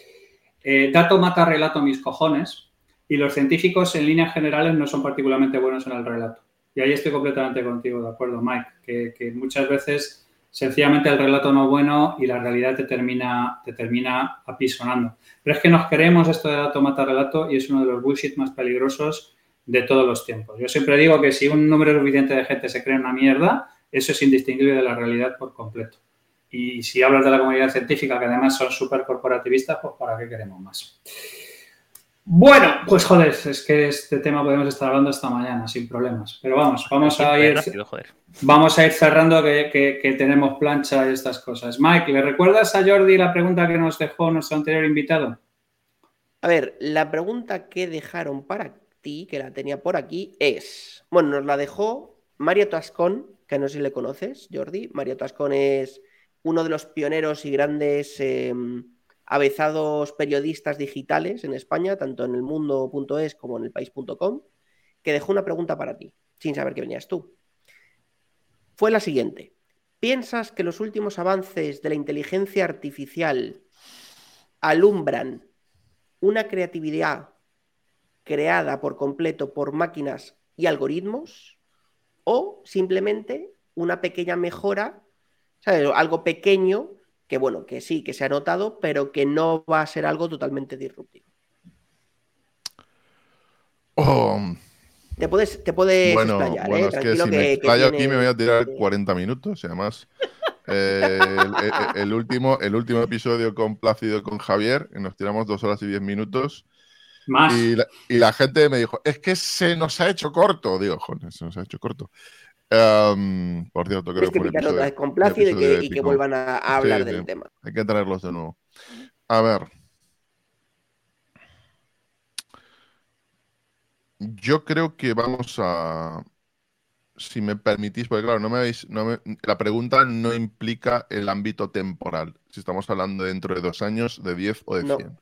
eh, dato mata relato mis cojones, y los científicos en líneas generales no son particularmente buenos en el relato. Y ahí estoy completamente contigo, de acuerdo, Mike, que, muchas veces sencillamente el relato no es bueno y la realidad te termina, te termina apisonando. Pero es que nos creemos esto de dato mata relato y es uno de los bullshit más peligrosos de todos los tiempos. Yo siempre digo que si un número suficiente de gente se cree una mierda, eso es indistinguible de la realidad por completo. Y si hablas de la comunidad científica, que además son súper corporativistas, pues ¿para qué queremos más? Bueno, pues joder, es que este tema podemos estar hablando esta mañana sin problemas. Pero vamos, vamos a ir, vamos a ir cerrando que, tenemos plancha y estas cosas. Mike, ¿le recuerdas a Jordi la pregunta que nos dejó nuestro anterior invitado? A ver, la pregunta que dejaron para ti, que la tenía por aquí, es, bueno, nos la dejó Mario Tascón, que no sé si le conoces, Jordi. Mario Tascón es uno de los pioneros y grandes... Em, avezados periodistas digitales en España, tanto en el mundo.es como en el país.com, que dejó una pregunta para ti, sin saber que venías tú. Fue la siguiente. ¿Piensas que los últimos avances de la inteligencia artificial alumbran una creatividad creada por completo por máquinas y algoritmos? ¿O simplemente una pequeña mejora, algo pequeño que bueno, que sí, que se ha notado, pero que no va a ser algo totalmente disruptivo. Oh. Te puedes, te puedes bueno, bueno, ¿eh? es que si me explayo aquí me voy a tirar 40 minutos y además eh, el, último, el último episodio con Plácido con Javier, nos tiramos dos horas y diez minutos. Más. Y la, y la, gente me dijo, es que se nos ha hecho corto. Digo, joder, se nos ha hecho corto. Um, por cierto, creo que, que con Plácido y que, vuelvan a, hablar del tema. Hay que traerlos de nuevo. A ver. Yo creo que vamos a. Si me permitís, porque claro, no me habéis. No la pregunta no implica el ámbito temporal. Si estamos hablando dentro de dos años, de 10 o de 100.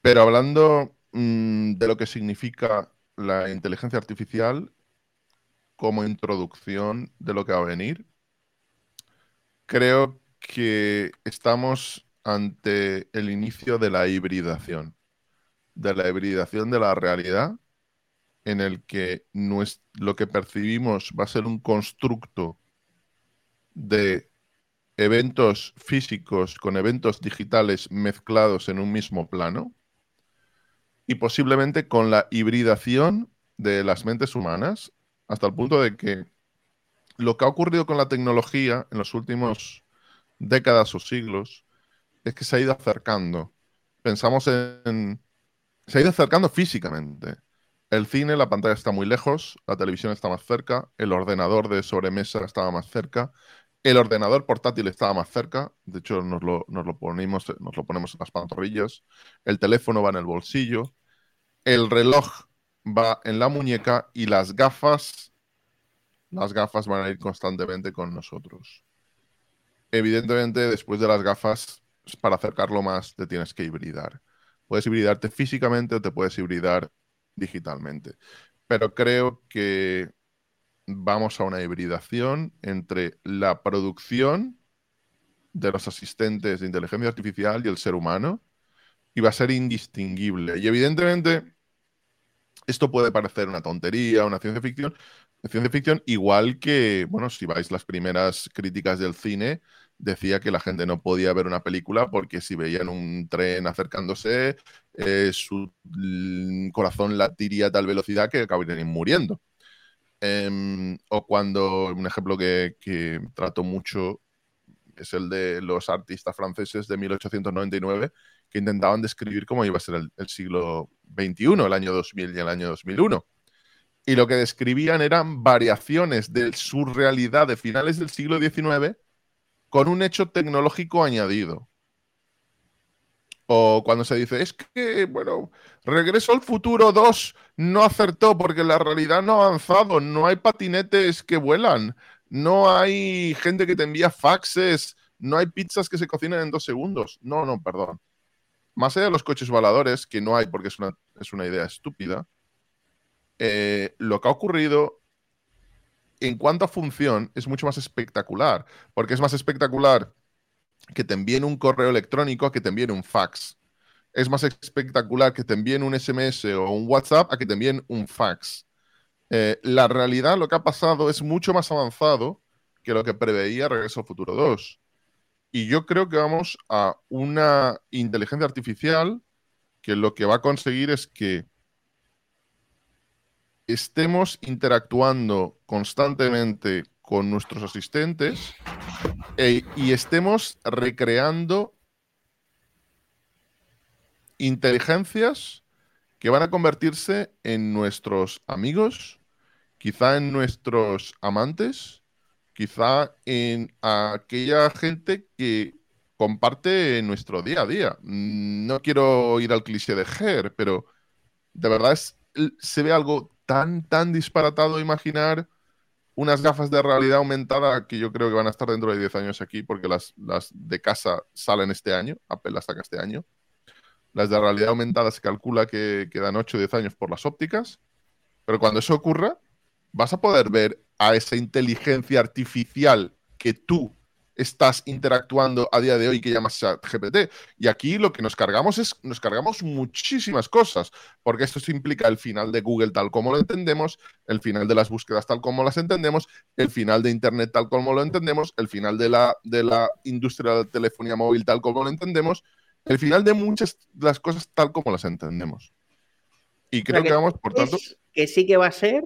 Pero hablando mm, de lo que significa la inteligencia artificial, como introducción de lo que va a venir. Creo que estamos ante el inicio de la hibridación, de la hibridación de la realidad, en el que lo que percibimos va a ser un constructo de eventos físicos con eventos digitales mezclados en un mismo plano y posiblemente con la hibridación de las mentes humanas hasta el punto de que lo que ha ocurrido con la tecnología en los últimos décadas o siglos es que se ha ido acercando. Pensamos en... Se ha ido acercando físicamente. El cine, la pantalla está muy lejos, la televisión está más cerca, el ordenador de sobremesa estaba más cerca, el ordenador portátil estaba más cerca, de hecho nos lo, nos lo, ponemos, nos lo ponemos en las pantorrillas, el teléfono va en el bolsillo, el reloj va en la muñeca y las gafas, las gafas van a ir constantemente con nosotros. Evidentemente, después de las gafas, para acercarlo más, te tienes que hibridar. Puedes hibridarte físicamente o te puedes hibridar digitalmente. Pero creo que vamos a una hibridación entre la producción de los asistentes de inteligencia artificial y el ser humano y va a ser indistinguible. Y evidentemente esto puede parecer una tontería, una ciencia ficción, ciencia ficción, igual que, bueno, si vais las primeras críticas del cine, decía que la gente no podía ver una película porque si veían un tren acercándose, eh, su corazón latiría a tal velocidad que acabarían muriendo. Em, o cuando, un ejemplo que, que trato mucho es el de los artistas franceses de 1899 que intentaban describir cómo iba a ser el, siglo XXI, el año 2000 y el año 2001. Y lo que describían eran variaciones de su realidad de finales del siglo XIX con un hecho tecnológico añadido. O cuando se dice, es que, bueno, Regreso al Futuro 2 no acertó porque la realidad no ha avanzado, no hay patinetes que vuelan, no hay gente que te envía faxes, no hay pizzas que se cocinan en dos segundos. No, no, perdón más allá de los coches voladores, que no hay porque es una, es una idea estúpida, eh, lo que ha ocurrido en cuanto a función es mucho más espectacular, porque es más espectacular que te envíen un correo electrónico a que te envíen un fax. Es más espectacular que te envíen un SMS o un WhatsApp a que te envíen un fax. Eh, la realidad, lo que ha pasado, es mucho más avanzado que lo que preveía Regreso al Futuro 2. Y yo creo que vamos a una inteligencia artificial que lo que va a conseguir es que estemos interactuando constantemente con nuestros asistentes e- y estemos recreando inteligencias que van a convertirse en nuestros amigos, quizá en nuestros amantes, quizá en aquella gente que comparte nuestro día a día. No quiero ir al cliché de Her, pero de verdad es, se ve algo tan, tan disparatado imaginar unas gafas de realidad aumentada que yo creo que van a estar dentro de 10 años aquí, porque las, las de casa salen este año, Apple las saca este año. Las de realidad aumentada se calcula que quedan 8 o 10 años por las ópticas, pero cuando eso ocurra, vas a poder ver a esa inteligencia artificial que tú estás interactuando a día de hoy que llamas GPT. Y aquí lo que nos cargamos es, nos cargamos muchísimas cosas, porque esto implica el final de Google tal como lo entendemos, el final de las búsquedas tal como las entendemos, el final de Internet tal como lo entendemos, el final de la, de la industria de la telefonía móvil tal como lo entendemos, el final de muchas de las cosas tal como las entendemos. Y creo sea, que vamos, por tanto, que sí que va a ser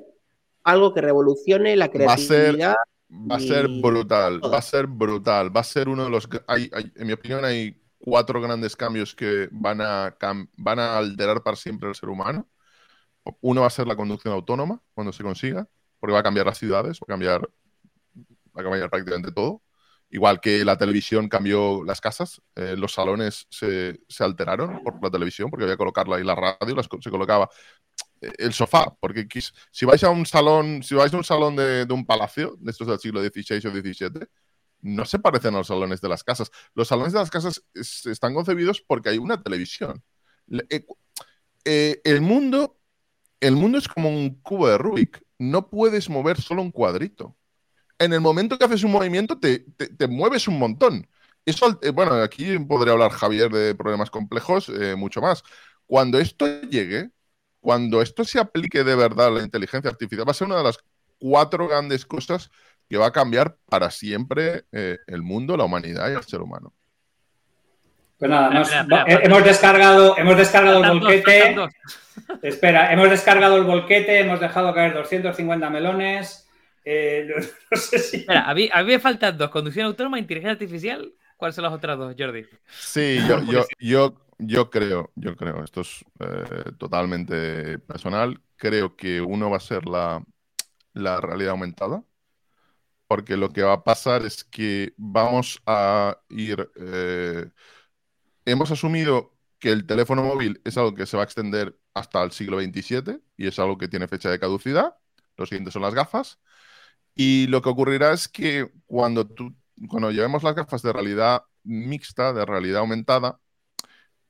algo que revolucione la Va a ser- creatividad. Va a ser brutal, todo. va a ser brutal. Va a ser uno de los. hay- hay- en mi opinión, hay cuatro grandes cambios que van a, van a alterar para siempre al ser humano. Uno va a ser la conducción autónoma, cuando se consiga, porque va a cambiar las ciudades, va a cambiar, va a cambiar prácticamente todo. Igual que la televisión cambió las casas, eh, los salones se, se alteraron por la televisión, porque había que colocarla ahí la radio, las se colocaba eh, el sofá, porque quis- si vais a un salón, si vais a un salón de, de un palacio, de estos del siglo XVI o XVII, no se parecen a los salones de las casas. Los salones de las casas es- están concebidos porque hay una televisión. Le- eh, eh, el mundo, el mundo es como un cubo de Rubik. No puedes mover solo un cuadrito. En el momento que haces un movimiento, te, te- te mueves un montón. Eso, eh, bueno, aquí podría hablar Javier de problemas complejos, eh, mucho más. Cuando esto llegue, cuando esto se aplique de verdad a la inteligencia artificial, va a ser una de las cuatro grandes cosas que va a cambiar para siempre eh, el mundo, la humanidad y el ser humano. Pues nada, Espera, nos- espera, espera, faltan- hemos descargado, hemos descargado el volquete. Espera, hemos descargado el volquete, hemos dejado caer 250 melones. Eh, no, no sé si. Espera, a mí, a mí me faltan dos. Conducción autónoma, inteligencia artificial. ¿Cuáles son las otras dos, Jordi? Sí, yo, yo, yo, yo creo, yo creo, esto es eh, totalmente personal, creo que uno va a ser la, la realidad aumentada, porque lo que va a pasar es que vamos a ir, eh, hemos asumido que el teléfono móvil es algo que se va a extender hasta el siglo XXVII y es algo que tiene fecha de caducidad, lo siguiente son las gafas, y lo que ocurrirá es que cuando tú cuando llevemos las gafas de realidad mixta, de realidad aumentada,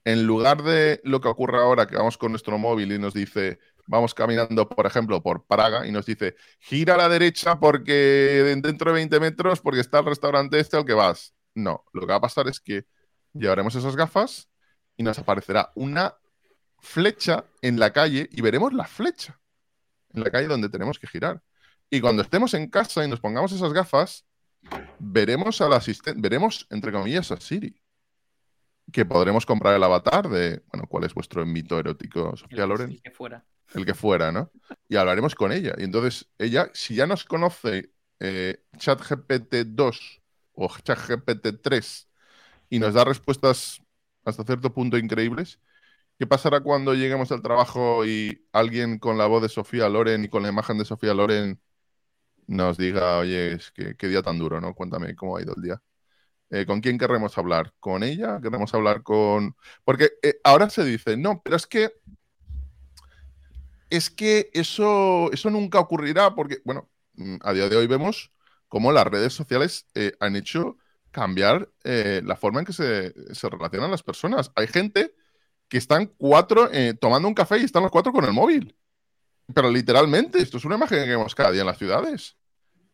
en lugar de lo que ocurre ahora, que vamos con nuestro móvil y nos dice, vamos caminando, por ejemplo, por Praga y nos dice, gira a la derecha porque dentro de 20 metros, porque está el restaurante este al que vas. No, lo que va a pasar es que llevaremos esas gafas y nos aparecerá una flecha en la calle y veremos la flecha en la calle donde tenemos que girar. Y cuando estemos en casa y nos pongamos esas gafas, veremos al asistente, veremos, entre comillas, a Siri. Que podremos comprar el avatar de, bueno, ¿cuál es vuestro mito erótico, Sofía Loren? El que fuera. El que fuera, ¿no? Y hablaremos con ella. Y entonces, ella, si ya nos conoce eh, ChatGPT 2 o ChatGPT 3 y nos da respuestas hasta cierto punto increíbles, ¿qué pasará cuando lleguemos al trabajo y alguien con la voz de Sofía Loren y con la imagen de Sofía Loren nos diga, oye, es que qué día tan duro, ¿no? Cuéntame cómo ha ido el día. Eh, ¿Con quién querremos hablar? ¿Con ella? ¿Queremos hablar con...? Porque eh, ahora se dice, no, pero es que... Es que eso, eso nunca ocurrirá porque, bueno, mm, a día de hoy vemos cómo las redes sociales eh, han hecho cambiar la forma en que se, se relacionan las personas. Hay gente que están cuatro tomando un café y están los cuatro con el móvil. Pero literalmente, esto es una imagen que vemos cada día en las ciudades.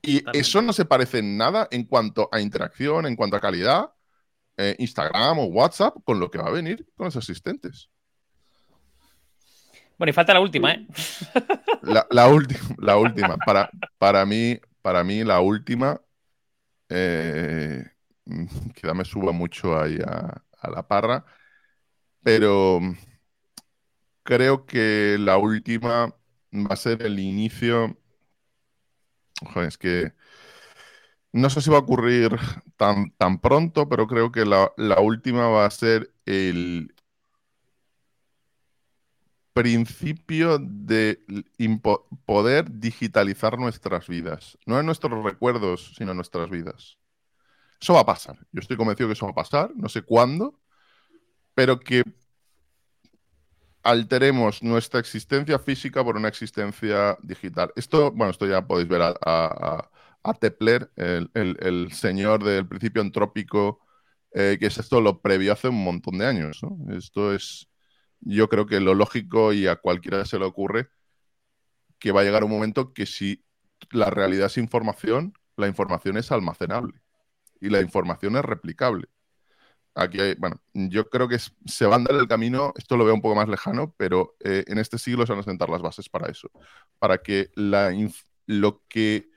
Y eso no se parece en nada en cuanto a interacción, en cuanto a calidad, eh, Instagram o WhatsApp, con lo que va a venir con los asistentes. Bueno, y falta la última, ¿eh? La, la última, la última. Para, para mí, para mí, la última. Eh, quizá me suba mucho ahí a, a la parra. Pero creo que la última va a ser el inicio. Joder, es que no sé si va a ocurrir tan, tan pronto, pero creo que la, la última va a ser el principio de poder digitalizar nuestras vidas. No en nuestros recuerdos, sino en nuestras vidas. Eso va a pasar. Yo estoy convencido que eso va a pasar, no sé cuándo, pero que alteremos nuestra existencia física por una existencia digital. Esto, bueno, esto ya podéis ver a, Tepler, el, señor del principio entrópico, eh, que es esto lo previó hace un montón de años. Esto es, yo creo que lo lógico y a cualquiera se le ocurre que va a llegar un momento que si la realidad es información, la información es almacenable y la información es replicable. Aquí hay, bueno, yo creo que se va a andar el camino, esto lo veo un poco más lejano, pero eh, en este siglo se van a sentar las bases para eso, para que la lo que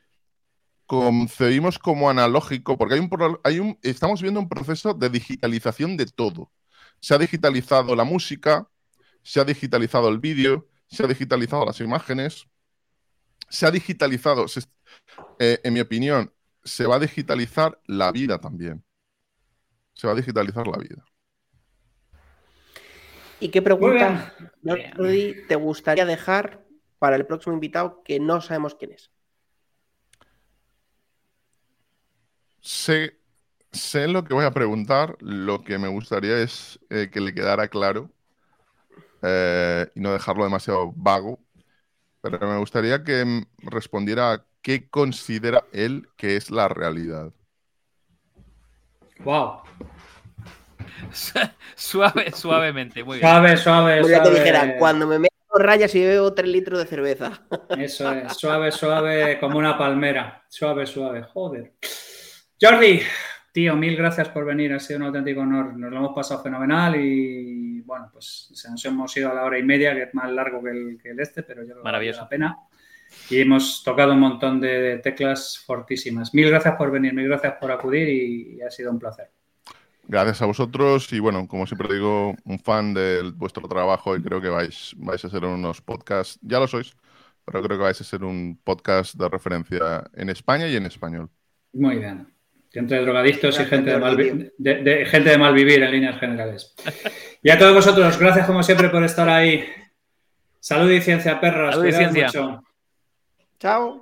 concebimos como analógico, porque hay un, hay un, estamos viendo un proceso de digitalización de todo. Se ha digitalizado la música, se ha digitalizado el vídeo, se ha digitalizado las imágenes, se ha digitalizado, eh, en mi opinión, se va a digitalizar la vida también. Se va a digitalizar la vida. ¿Y qué pregunta. Jordi, te gustaría dejar para el próximo invitado que no sabemos quién es? Sé, sé lo que voy a preguntar, lo que me gustaría es eh, que le quedara claro eh, y no dejarlo demasiado vago, pero me gustaría que respondiera a qué considera él que es la realidad. Wow. Suave, suavemente, muy bien. Suave, suave, te suave. dijera, cuando me meto rayas y bebo 3 litros de cerveza. Eso es, suave, suave, como una palmera. Suave, suave, joder. Jordi, tío, mil gracias por venir, ha sido un auténtico honor. Nos lo hemos pasado fenomenal y bueno, pues se nos hemos ido a la hora y media, que es más largo que el, que el este, pero yo creo que vale Maravilloso. la pena. Y hemos tocado un montón de teclas fortísimas. Mil gracias por venir, mil gracias por acudir y, y ha sido un placer. Gracias a vosotros y bueno, como siempre digo, un fan de vuestro trabajo y creo que vais, vais a ser unos podcasts, ya lo sois, pero creo que vais a ser un podcast de referencia en España y en español. Muy bien. Entre drogadictos y gente de, mal, de- de- gente de mal vivir en líneas generales. Y a todos vosotros, gracias como siempre por estar ahí. Salud y ciencia, perros. Salud y ciencia. mucho. Tchau.